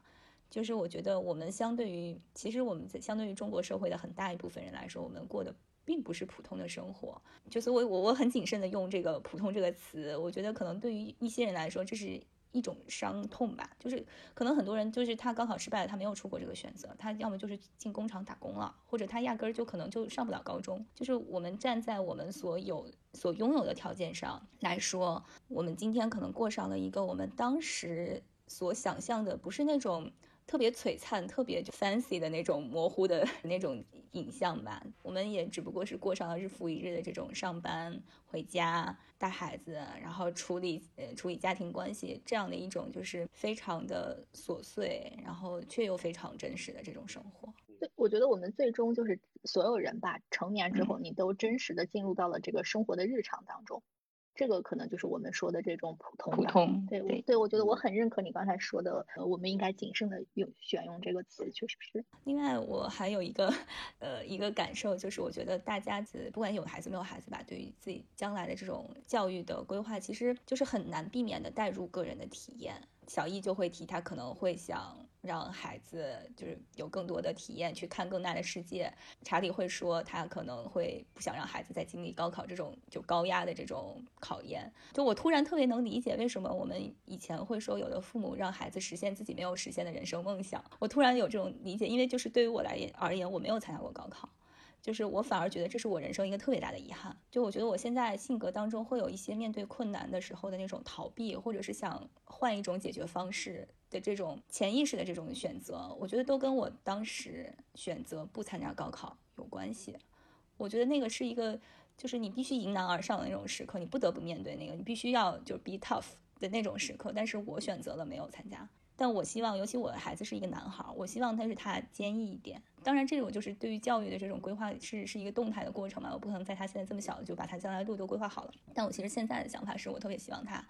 就是我觉得我们相对于，其实我们在相对于中国社会的很大一部分人来说，我们过的。并不是普通的生活，就是我我我很谨慎的用这个“普通”这个词，我觉得可能对于一些人来说，这是一种伤痛吧。就是可能很多人就是他高考失败了，他没有出国这个选择，他要么就是进工厂打工了，或者他压根儿就可能就上不了高中。就是我们站在我们所有所拥有的条件上来说，我们今天可能过上了一个我们当时所想象的，不是那种。特别璀璨、特别 fancy 的那种模糊的 那种影像吧，我们也只不过是过上了日复一日的这种上班、回家、带孩子，然后处理呃处理家庭关系这样的一种就是非常的琐碎，然后却又非常真实的这种生活。对，我觉得我们最终就是所有人吧，成年之后你都真实的进入到了这个生活的日常当中。这个可能就是我们说的这种普通。普通，对，对，我觉得我很认可你刚才说的，呃，我们应该谨慎的用选用这个词，确实是。另外，我还有一个，呃，一个感受就是，我觉得大家子不管有孩子没有孩子吧，对于自己将来的这种教育的规划，其实就是很难避免的带入个人的体验。小易就会提，他可能会想。让孩子就是有更多的体验，去看更大的世界。查理会说，他可能会不想让孩子再经历高考这种就高压的这种考验。就我突然特别能理解为什么我们以前会说，有的父母让孩子实现自己没有实现的人生梦想。我突然有这种理解，因为就是对于我来而言，我没有参加过高考。就是我反而觉得这是我人生一个特别大的遗憾。就我觉得我现在性格当中会有一些面对困难的时候的那种逃避，或者是想换一种解决方式的这种潜意识的这种选择，我觉得都跟我当时选择不参加高考有关系。我觉得那个是一个，就是你必须迎难而上的那种时刻，你不得不面对那个，你必须要就 be tough 的那种时刻。但是我选择了没有参加。但我希望，尤其我的孩子是一个男孩，我希望他是他坚毅一点。当然，这种就是对于教育的这种规划是是一个动态的过程嘛，我不可能在他现在这么小就把他将来路都规划好了。但我其实现在的想法是我特别希望他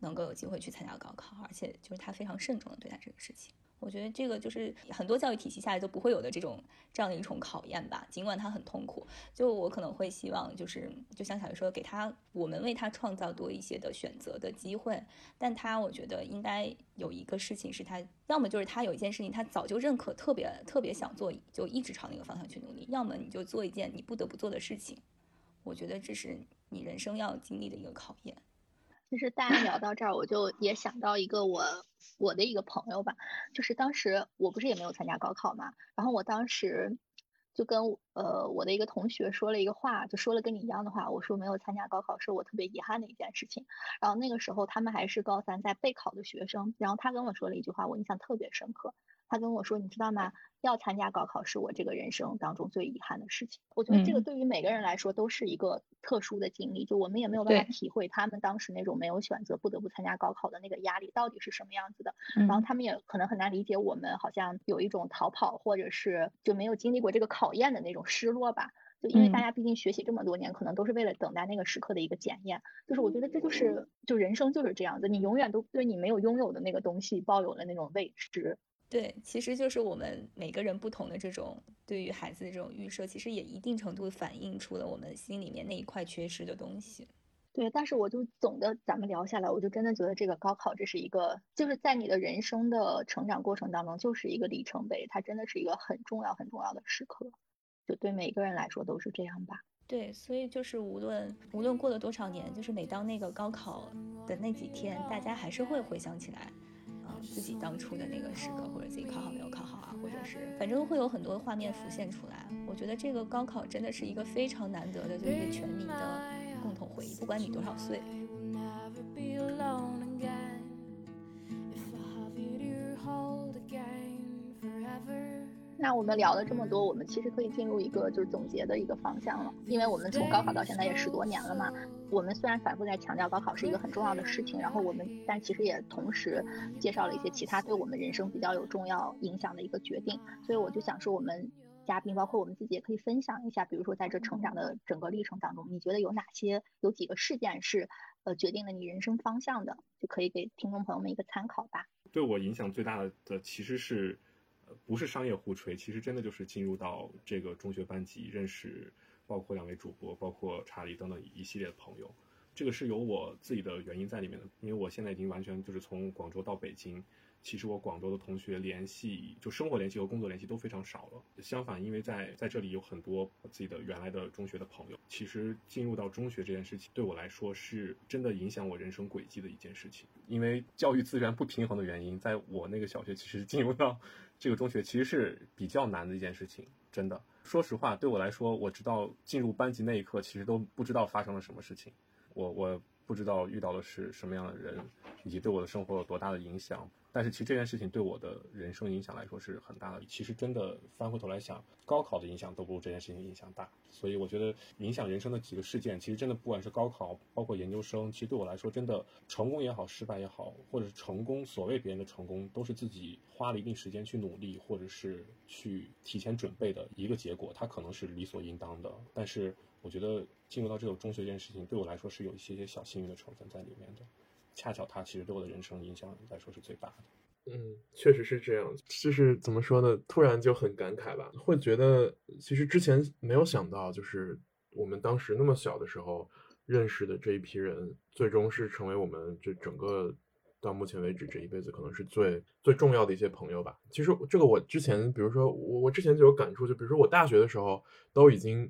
能够有机会去参加高考，而且就是他非常慎重的对待这个事情。我觉得这个就是很多教育体系下来都不会有的这种这样的一种考验吧，尽管他很痛苦。就我可能会希望，就是就像小鱼说，给他我们为他创造多一些的选择的机会。但他我觉得应该有一个事情是他，要么就是他有一件事情他早就认可，特别特别想做，就一直朝那个方向去努力；要么你就做一件你不得不做的事情。我觉得这是你人生要经历的一个考验。其实大家聊到这儿，我就也想到一个我我的一个朋友吧，就是当时我不是也没有参加高考嘛，然后我当时就跟呃我的一个同学说了一个话，就说了跟你一样的话，我说没有参加高考是我特别遗憾的一件事情。然后那个时候他们还是高三在备考的学生，然后他跟我说了一句话，我印象特别深刻。他跟我说：“你知道吗？要参加高考是我这个人生当中最遗憾的事情。我觉得这个对于每个人来说都是一个特殊的经历，就我们也没有办法体会他们当时那种没有选择不得不参加高考的那个压力到底是什么样子的。然后他们也可能很难理解我们好像有一种逃跑或者是就没有经历过这个考验的那种失落吧。就因为大家毕竟学习这么多年，可能都是为了等待那个时刻的一个检验。就是我觉得这就是就人生就是这样子，你永远都对你没有拥有的那个东西抱有了那种未知。”对，其实就是我们每个人不同的这种对于孩子的这种预设，其实也一定程度反映出了我们心里面那一块缺失的东西。对，但是我就总的咱们聊下来，我就真的觉得这个高考这是一个，就是在你的人生的成长过程当中，就是一个里程碑，它真的是一个很重要很重要的时刻，就对每个人来说都是这样吧。对，所以就是无论无论过了多少年，就是每当那个高考的那几天，大家还是会回想起来，啊，自己当初的那个时刻，或者自己考好没有考好啊，或者是反正会有很多画面浮现出来。我觉得这个高考真的是一个非常难得的，就是全民的共同回忆，不管你多少岁。那我们聊了这么多，我们其实可以进入一个就是总结的一个方向了，因为我们从高考到现在也十多年了嘛。我们虽然反复在强调高考是一个很重要的事情，然后我们但其实也同时介绍了一些其他对我们人生比较有重要影响的一个决定。所以我就想说，我们嘉宾包括我们自己也可以分享一下，比如说在这成长的整个历程当中，你觉得有哪些有几个事件是呃决定了你人生方向的，就可以给听众朋友们一个参考吧。对我影响最大的其实是。不是商业互吹，其实真的就是进入到这个中学班级，认识包括两位主播，包括查理等等一系列的朋友。这个是有我自己的原因在里面的，因为我现在已经完全就是从广州到北京。其实我广州的同学联系，就生活联系和工作联系都非常少了。相反，因为在在这里有很多自己的原来的中学的朋友。其实进入到中学这件事情，对我来说是真的影响我人生轨迹的一件事情。因为教育资源不平衡的原因，在我那个小学，其实进入到这个中学其实是比较难的一件事情。真的，说实话，对我来说，我直到进入班级那一刻，其实都不知道发生了什么事情。我我不知道遇到的是什么样的人，以及对我的生活有多大的影响。但是其实这件事情对我的人生影响来说是很大的。其实真的翻回头来想，高考的影响都不如这件事情影响大。所以我觉得影响人生的几个事件，其实真的不管是高考，包括研究生，其实对我来说真的成功也好，失败也好，或者是成功，所谓别人的成功，都是自己花了一定时间去努力，或者是去提前准备的一个结果。它可能是理所应当的，但是我觉得进入到这个中学这件事情，对我来说是有一些些小幸运的成分在里面的。恰巧它其实对我的人生影响来说是最大的。嗯，确实是这样。就是怎么说呢？突然就很感慨吧，会觉得其实之前没有想到，就是我们当时那么小的时候认识的这一批人，最终是成为我们这整个到目前为止这一辈子可能是最最重要的一些朋友吧。其实这个我之前，比如说我我之前就有感触，就比如说我大学的时候都已经。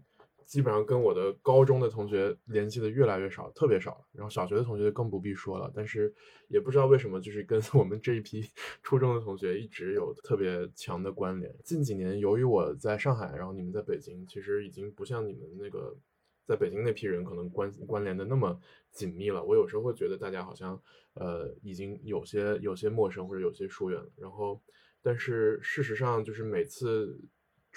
基本上跟我的高中的同学联系的越来越少，特别少。然后小学的同学更不必说了。但是也不知道为什么，就是跟 我们这一批 初中的同学一直有特别强的关联。近几年，由于我在上海，然后你们在北京，其实已经不像你们那个在北京那批人可能关关联的那么紧密了。我有时候会觉得大家好像呃已经有些有些陌生或者有些疏远了。然后，但是事实上就是每次。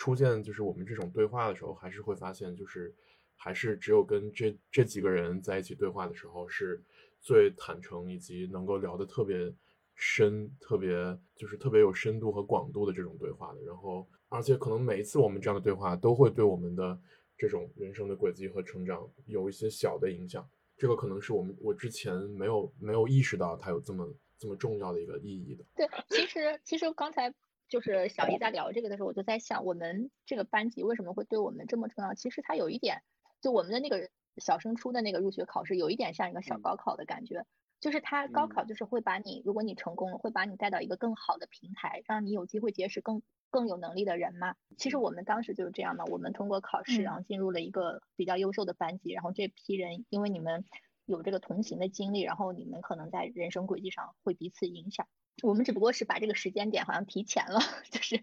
出现就是我们这种对话的时候，还是会发现，就是还是只有跟这这几个人在一起对话的时候，是最坦诚以及能够聊得特别深、特别就是特别有深度和广度的这种对话的。然后，而且可能每一次我们这样的对话，都会对我们的这种人生的轨迹和成长有一些小的影响。这个可能是我们我之前没有没有意识到它有这么这么重要的一个意义的。对，其实其实刚才。就是小姨在聊这个的时候，我就在想，我们这个班级为什么会对我们这么重要？其实它有一点，就我们的那个小升初的那个入学考试，有一点像一个小高考的感觉。就是它高考就是会把你，如果你成功了，会把你带到一个更好的平台，让你有机会结识更更有能力的人嘛。其实我们当时就是这样的，我们通过考试，然后进入了一个比较优秀的班级，然后这批人因为你们有这个同行的经历，然后你们可能在人生轨迹上会彼此影响。我们只不过是把这个时间点好像提前了，就是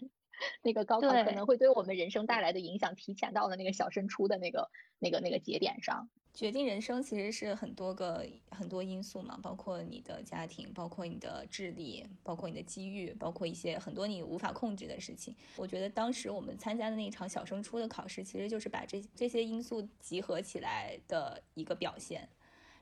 那个高考可能会对我们人生带来的影响提前到了那个小升初的那个那个那个节点上。决定人生其实是很多个很多因素嘛，包括你的家庭，包括你的智力，包括你的机遇，包括一些很多你无法控制的事情。我觉得当时我们参加的那一场小升初的考试，其实就是把这这些因素集合起来的一个表现。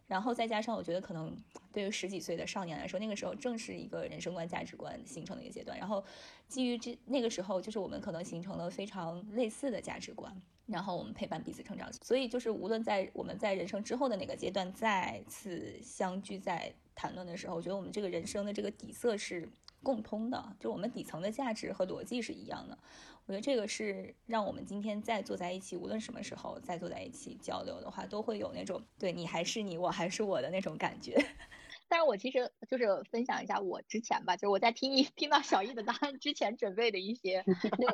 然后再加上，我觉得可能对于十几岁的少年来说，那个时候正是一个人生观、价值观形成的一个阶段。然后基于这那个时候，就是我们可能形成了非常类似的价值观，然后我们陪伴彼此成长。所以就是无论在我们在人生之后的哪个阶段再次相聚在谈论的时候，我觉得我们这个人生的这个底色是共通的，就我们底层的价值和逻辑是一样的。我觉得这个是让我们今天再坐在一起，无论什么时候再坐在一起交流的话，都会有那种对你还是你，我还是我的那种感觉。但是我其实就是分享一下我之前吧，就是我在听一 听到小易的答案之前准备的一些，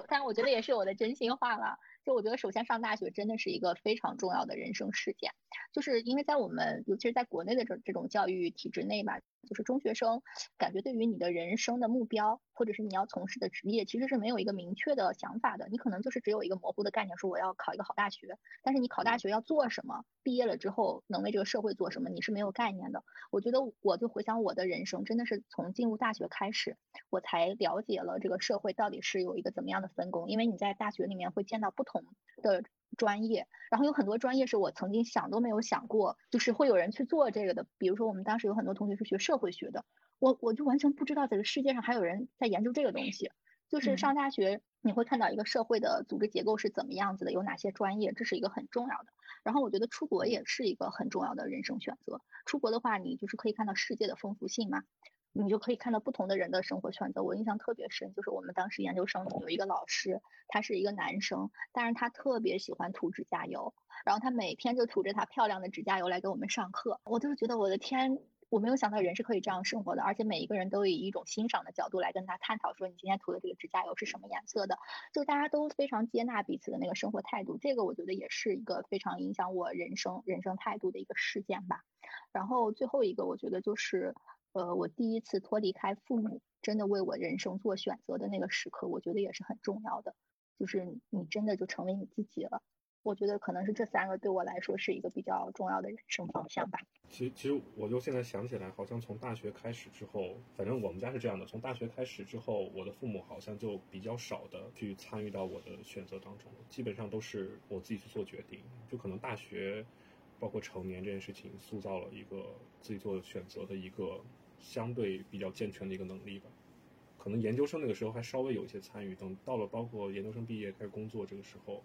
但我觉得也是我的真心话了。就我觉得，首先上大学真的是一个非常重要的人生事件，就是因为在我们，尤其是在国内的这这种教育体制内吧。就是中学生感觉对于你的人生的目标，或者是你要从事的职业，其实是没有一个明确的想法的。你可能就是只有一个模糊的概念，说我要考一个好大学。但是你考大学要做什么？毕业了之后能为这个社会做什么？你是没有概念的。我觉得我就回想我的人生，真的是从进入大学开始，我才了解了这个社会到底是有一个怎么样的分工。因为你在大学里面会见到不同的。专业，然后有很多专业是我曾经想都没有想过，就是会有人去做这个的。比如说我们当时有很多同学是学社会学的，我我就完全不知道这个世界上还有人在研究这个东西。就是上大学你会看到一个社会的组织结构是怎么样子的，有哪些专业，这是一个很重要的。然后我觉得出国也是一个很重要的人生选择。出国的话，你就是可以看到世界的丰富性嘛。你就可以看到不同的人的生活选择。我印象特别深，就是我们当时研究生有一个老师，他是一个男生，但是他特别喜欢涂指甲油，然后他每天就涂着他漂亮的指甲油来给我们上课。我就是觉得我的天，我没有想到人是可以这样生活的，而且每一个人都以一种欣赏的角度来跟他探讨，说你今天涂的这个指甲油是什么颜色的，就大家都非常接纳彼此的那个生活态度。这个我觉得也是一个非常影响我人生人生态度的一个事件吧。然后最后一个，我觉得就是。呃，我第一次脱离开父母，真的为我人生做选择的那个时刻，我觉得也是很重要的。就是你真的就成为你自己了。我觉得可能是这三个对我来说是一个比较重要的人生方向吧。其实，其实我就现在想起来，好像从大学开始之后，反正我们家是这样的：从大学开始之后，我的父母好像就比较少的去参与到我的选择当中，基本上都是我自己去做决定。就可能大学，包括成年这件事情，塑造了一个自己做选择的一个。相对比较健全的一个能力吧，可能研究生那个时候还稍微有一些参与。等到了包括研究生毕业开始工作这个时候，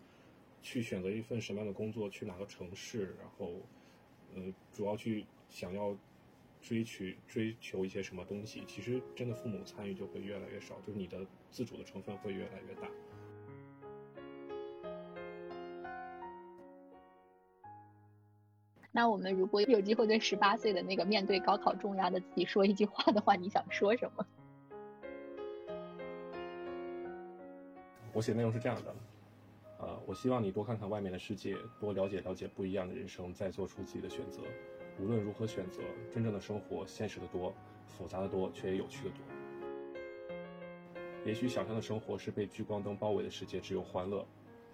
去选择一份什么样的工作，去哪个城市，然后，呃，主要去想要追取追求一些什么东西，其实真的父母参与就会越来越少，就是你的自主的成分会越来越大。那我们如果有机会对十八岁的那个面对高考重压的自己说一句话的话，你想说什么？我写内容是这样的，呃，我希望你多看看外面的世界，多了解了解不一样的人生，再做出自己的选择。无论如何选择，真正的生活现实的多，复杂的多，却也有趣的多。也许想象的生活是被聚光灯包围的世界，只有欢乐，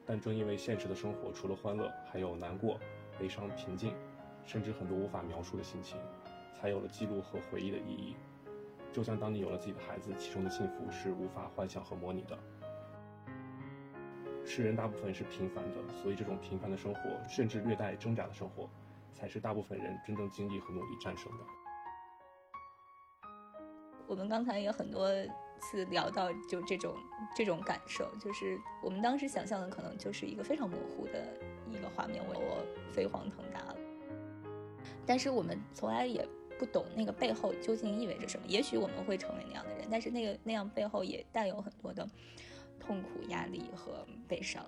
但正因为现实的生活除了欢乐，还有难过、悲伤、平静。甚至很多无法描述的心情，才有了记录和回忆的意义。就像当你有了自己的孩子，其中的幸福是无法幻想和模拟的。世人大部分是平凡的，所以这种平凡的生活，甚至略带挣扎的生活，才是大部分人真正经历和努力战胜的。我们刚才也很多次聊到，就这种这种感受，就是我们当时想象的可能就是一个非常模糊的一个画面，我我飞黄腾达。但是我们从来也不懂那个背后究竟意味着什么。也许我们会成为那样的人，但是那个那样背后也带有很多的痛苦、压力和悲伤。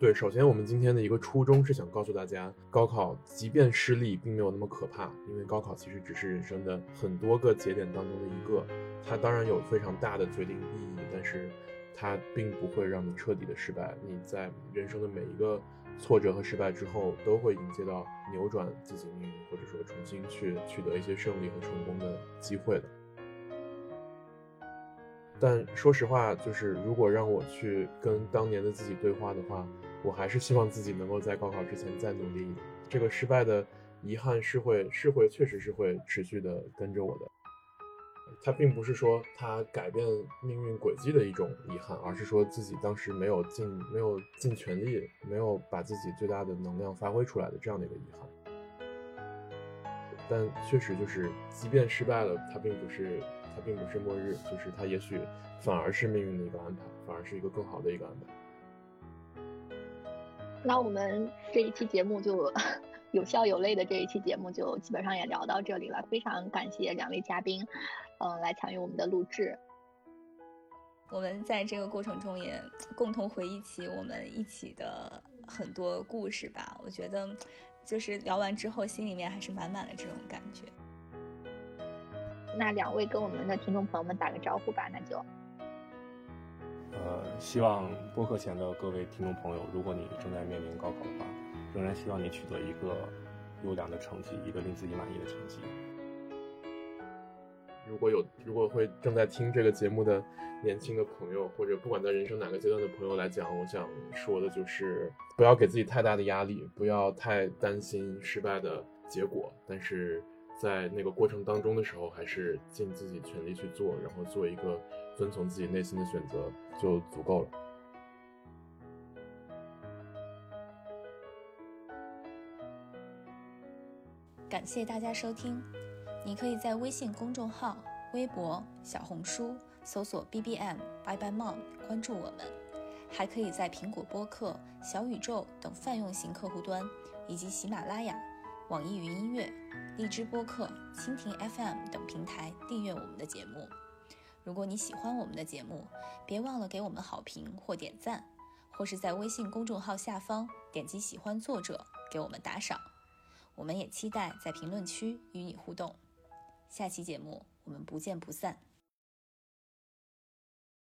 对，首先我们今天的一个初衷是想告诉大家，高考即便失利，并没有那么可怕，因为高考其实只是人生的很多个节点当中的一个，它当然有非常大的决定意义，但是它并不会让你彻底的失败。你在人生的每一个。挫折和失败之后，都会迎接到扭转自己命运，或者说重新去取得一些胜利和成功的机会的。但说实话，就是如果让我去跟当年的自己对话的话，我还是希望自己能够在高考之前再努力一点。这个失败的遗憾是会是会确实是会持续的跟着我的。它并不是说它改变命运轨迹的一种遗憾，而是说自己当时没有尽没有尽全力，没有把自己最大的能量发挥出来的这样的一个遗憾。但确实就是，即便失败了，它并不是它并不是末日，就是它也许反而是命运的一个安排，反而是一个更好的一个安排。那我们这一期节目就有笑有泪的这一期节目就基本上也聊到这里了，非常感谢两位嘉宾。嗯，来参与我们的录制。我们在这个过程中也共同回忆起我们一起的很多故事吧。我觉得，就是聊完之后，心里面还是满满的这种感觉。那两位跟我们的听众朋友们打个招呼吧，那就。呃，希望播客前的各位听众朋友，如果你正在面临高考的话，仍然希望你取得一个优良的成绩，一个令自己满意的成绩。如果有如果会正在听这个节目的年轻的朋友，或者不管在人生哪个阶段的朋友来讲，我想说的就是不要给自己太大的压力，不要太担心失败的结果，但是在那个过程当中的时候，还是尽自己全力去做，然后做一个遵从自己内心的选择就足够了。感谢大家收听。你可以在微信公众号、微博、小红书搜索 “bbm bye bye mom” 关注我们，还可以在苹果播客、小宇宙等泛用型客户端，以及喜马拉雅、网易云音乐、荔枝播客、蜻蜓 FM 等平台订阅我们的节目。如果你喜欢我们的节目，别忘了给我们好评或点赞，或是在微信公众号下方点击喜欢作者给我们打赏。我们也期待在评论区与你互动。下期节目我们不见不散。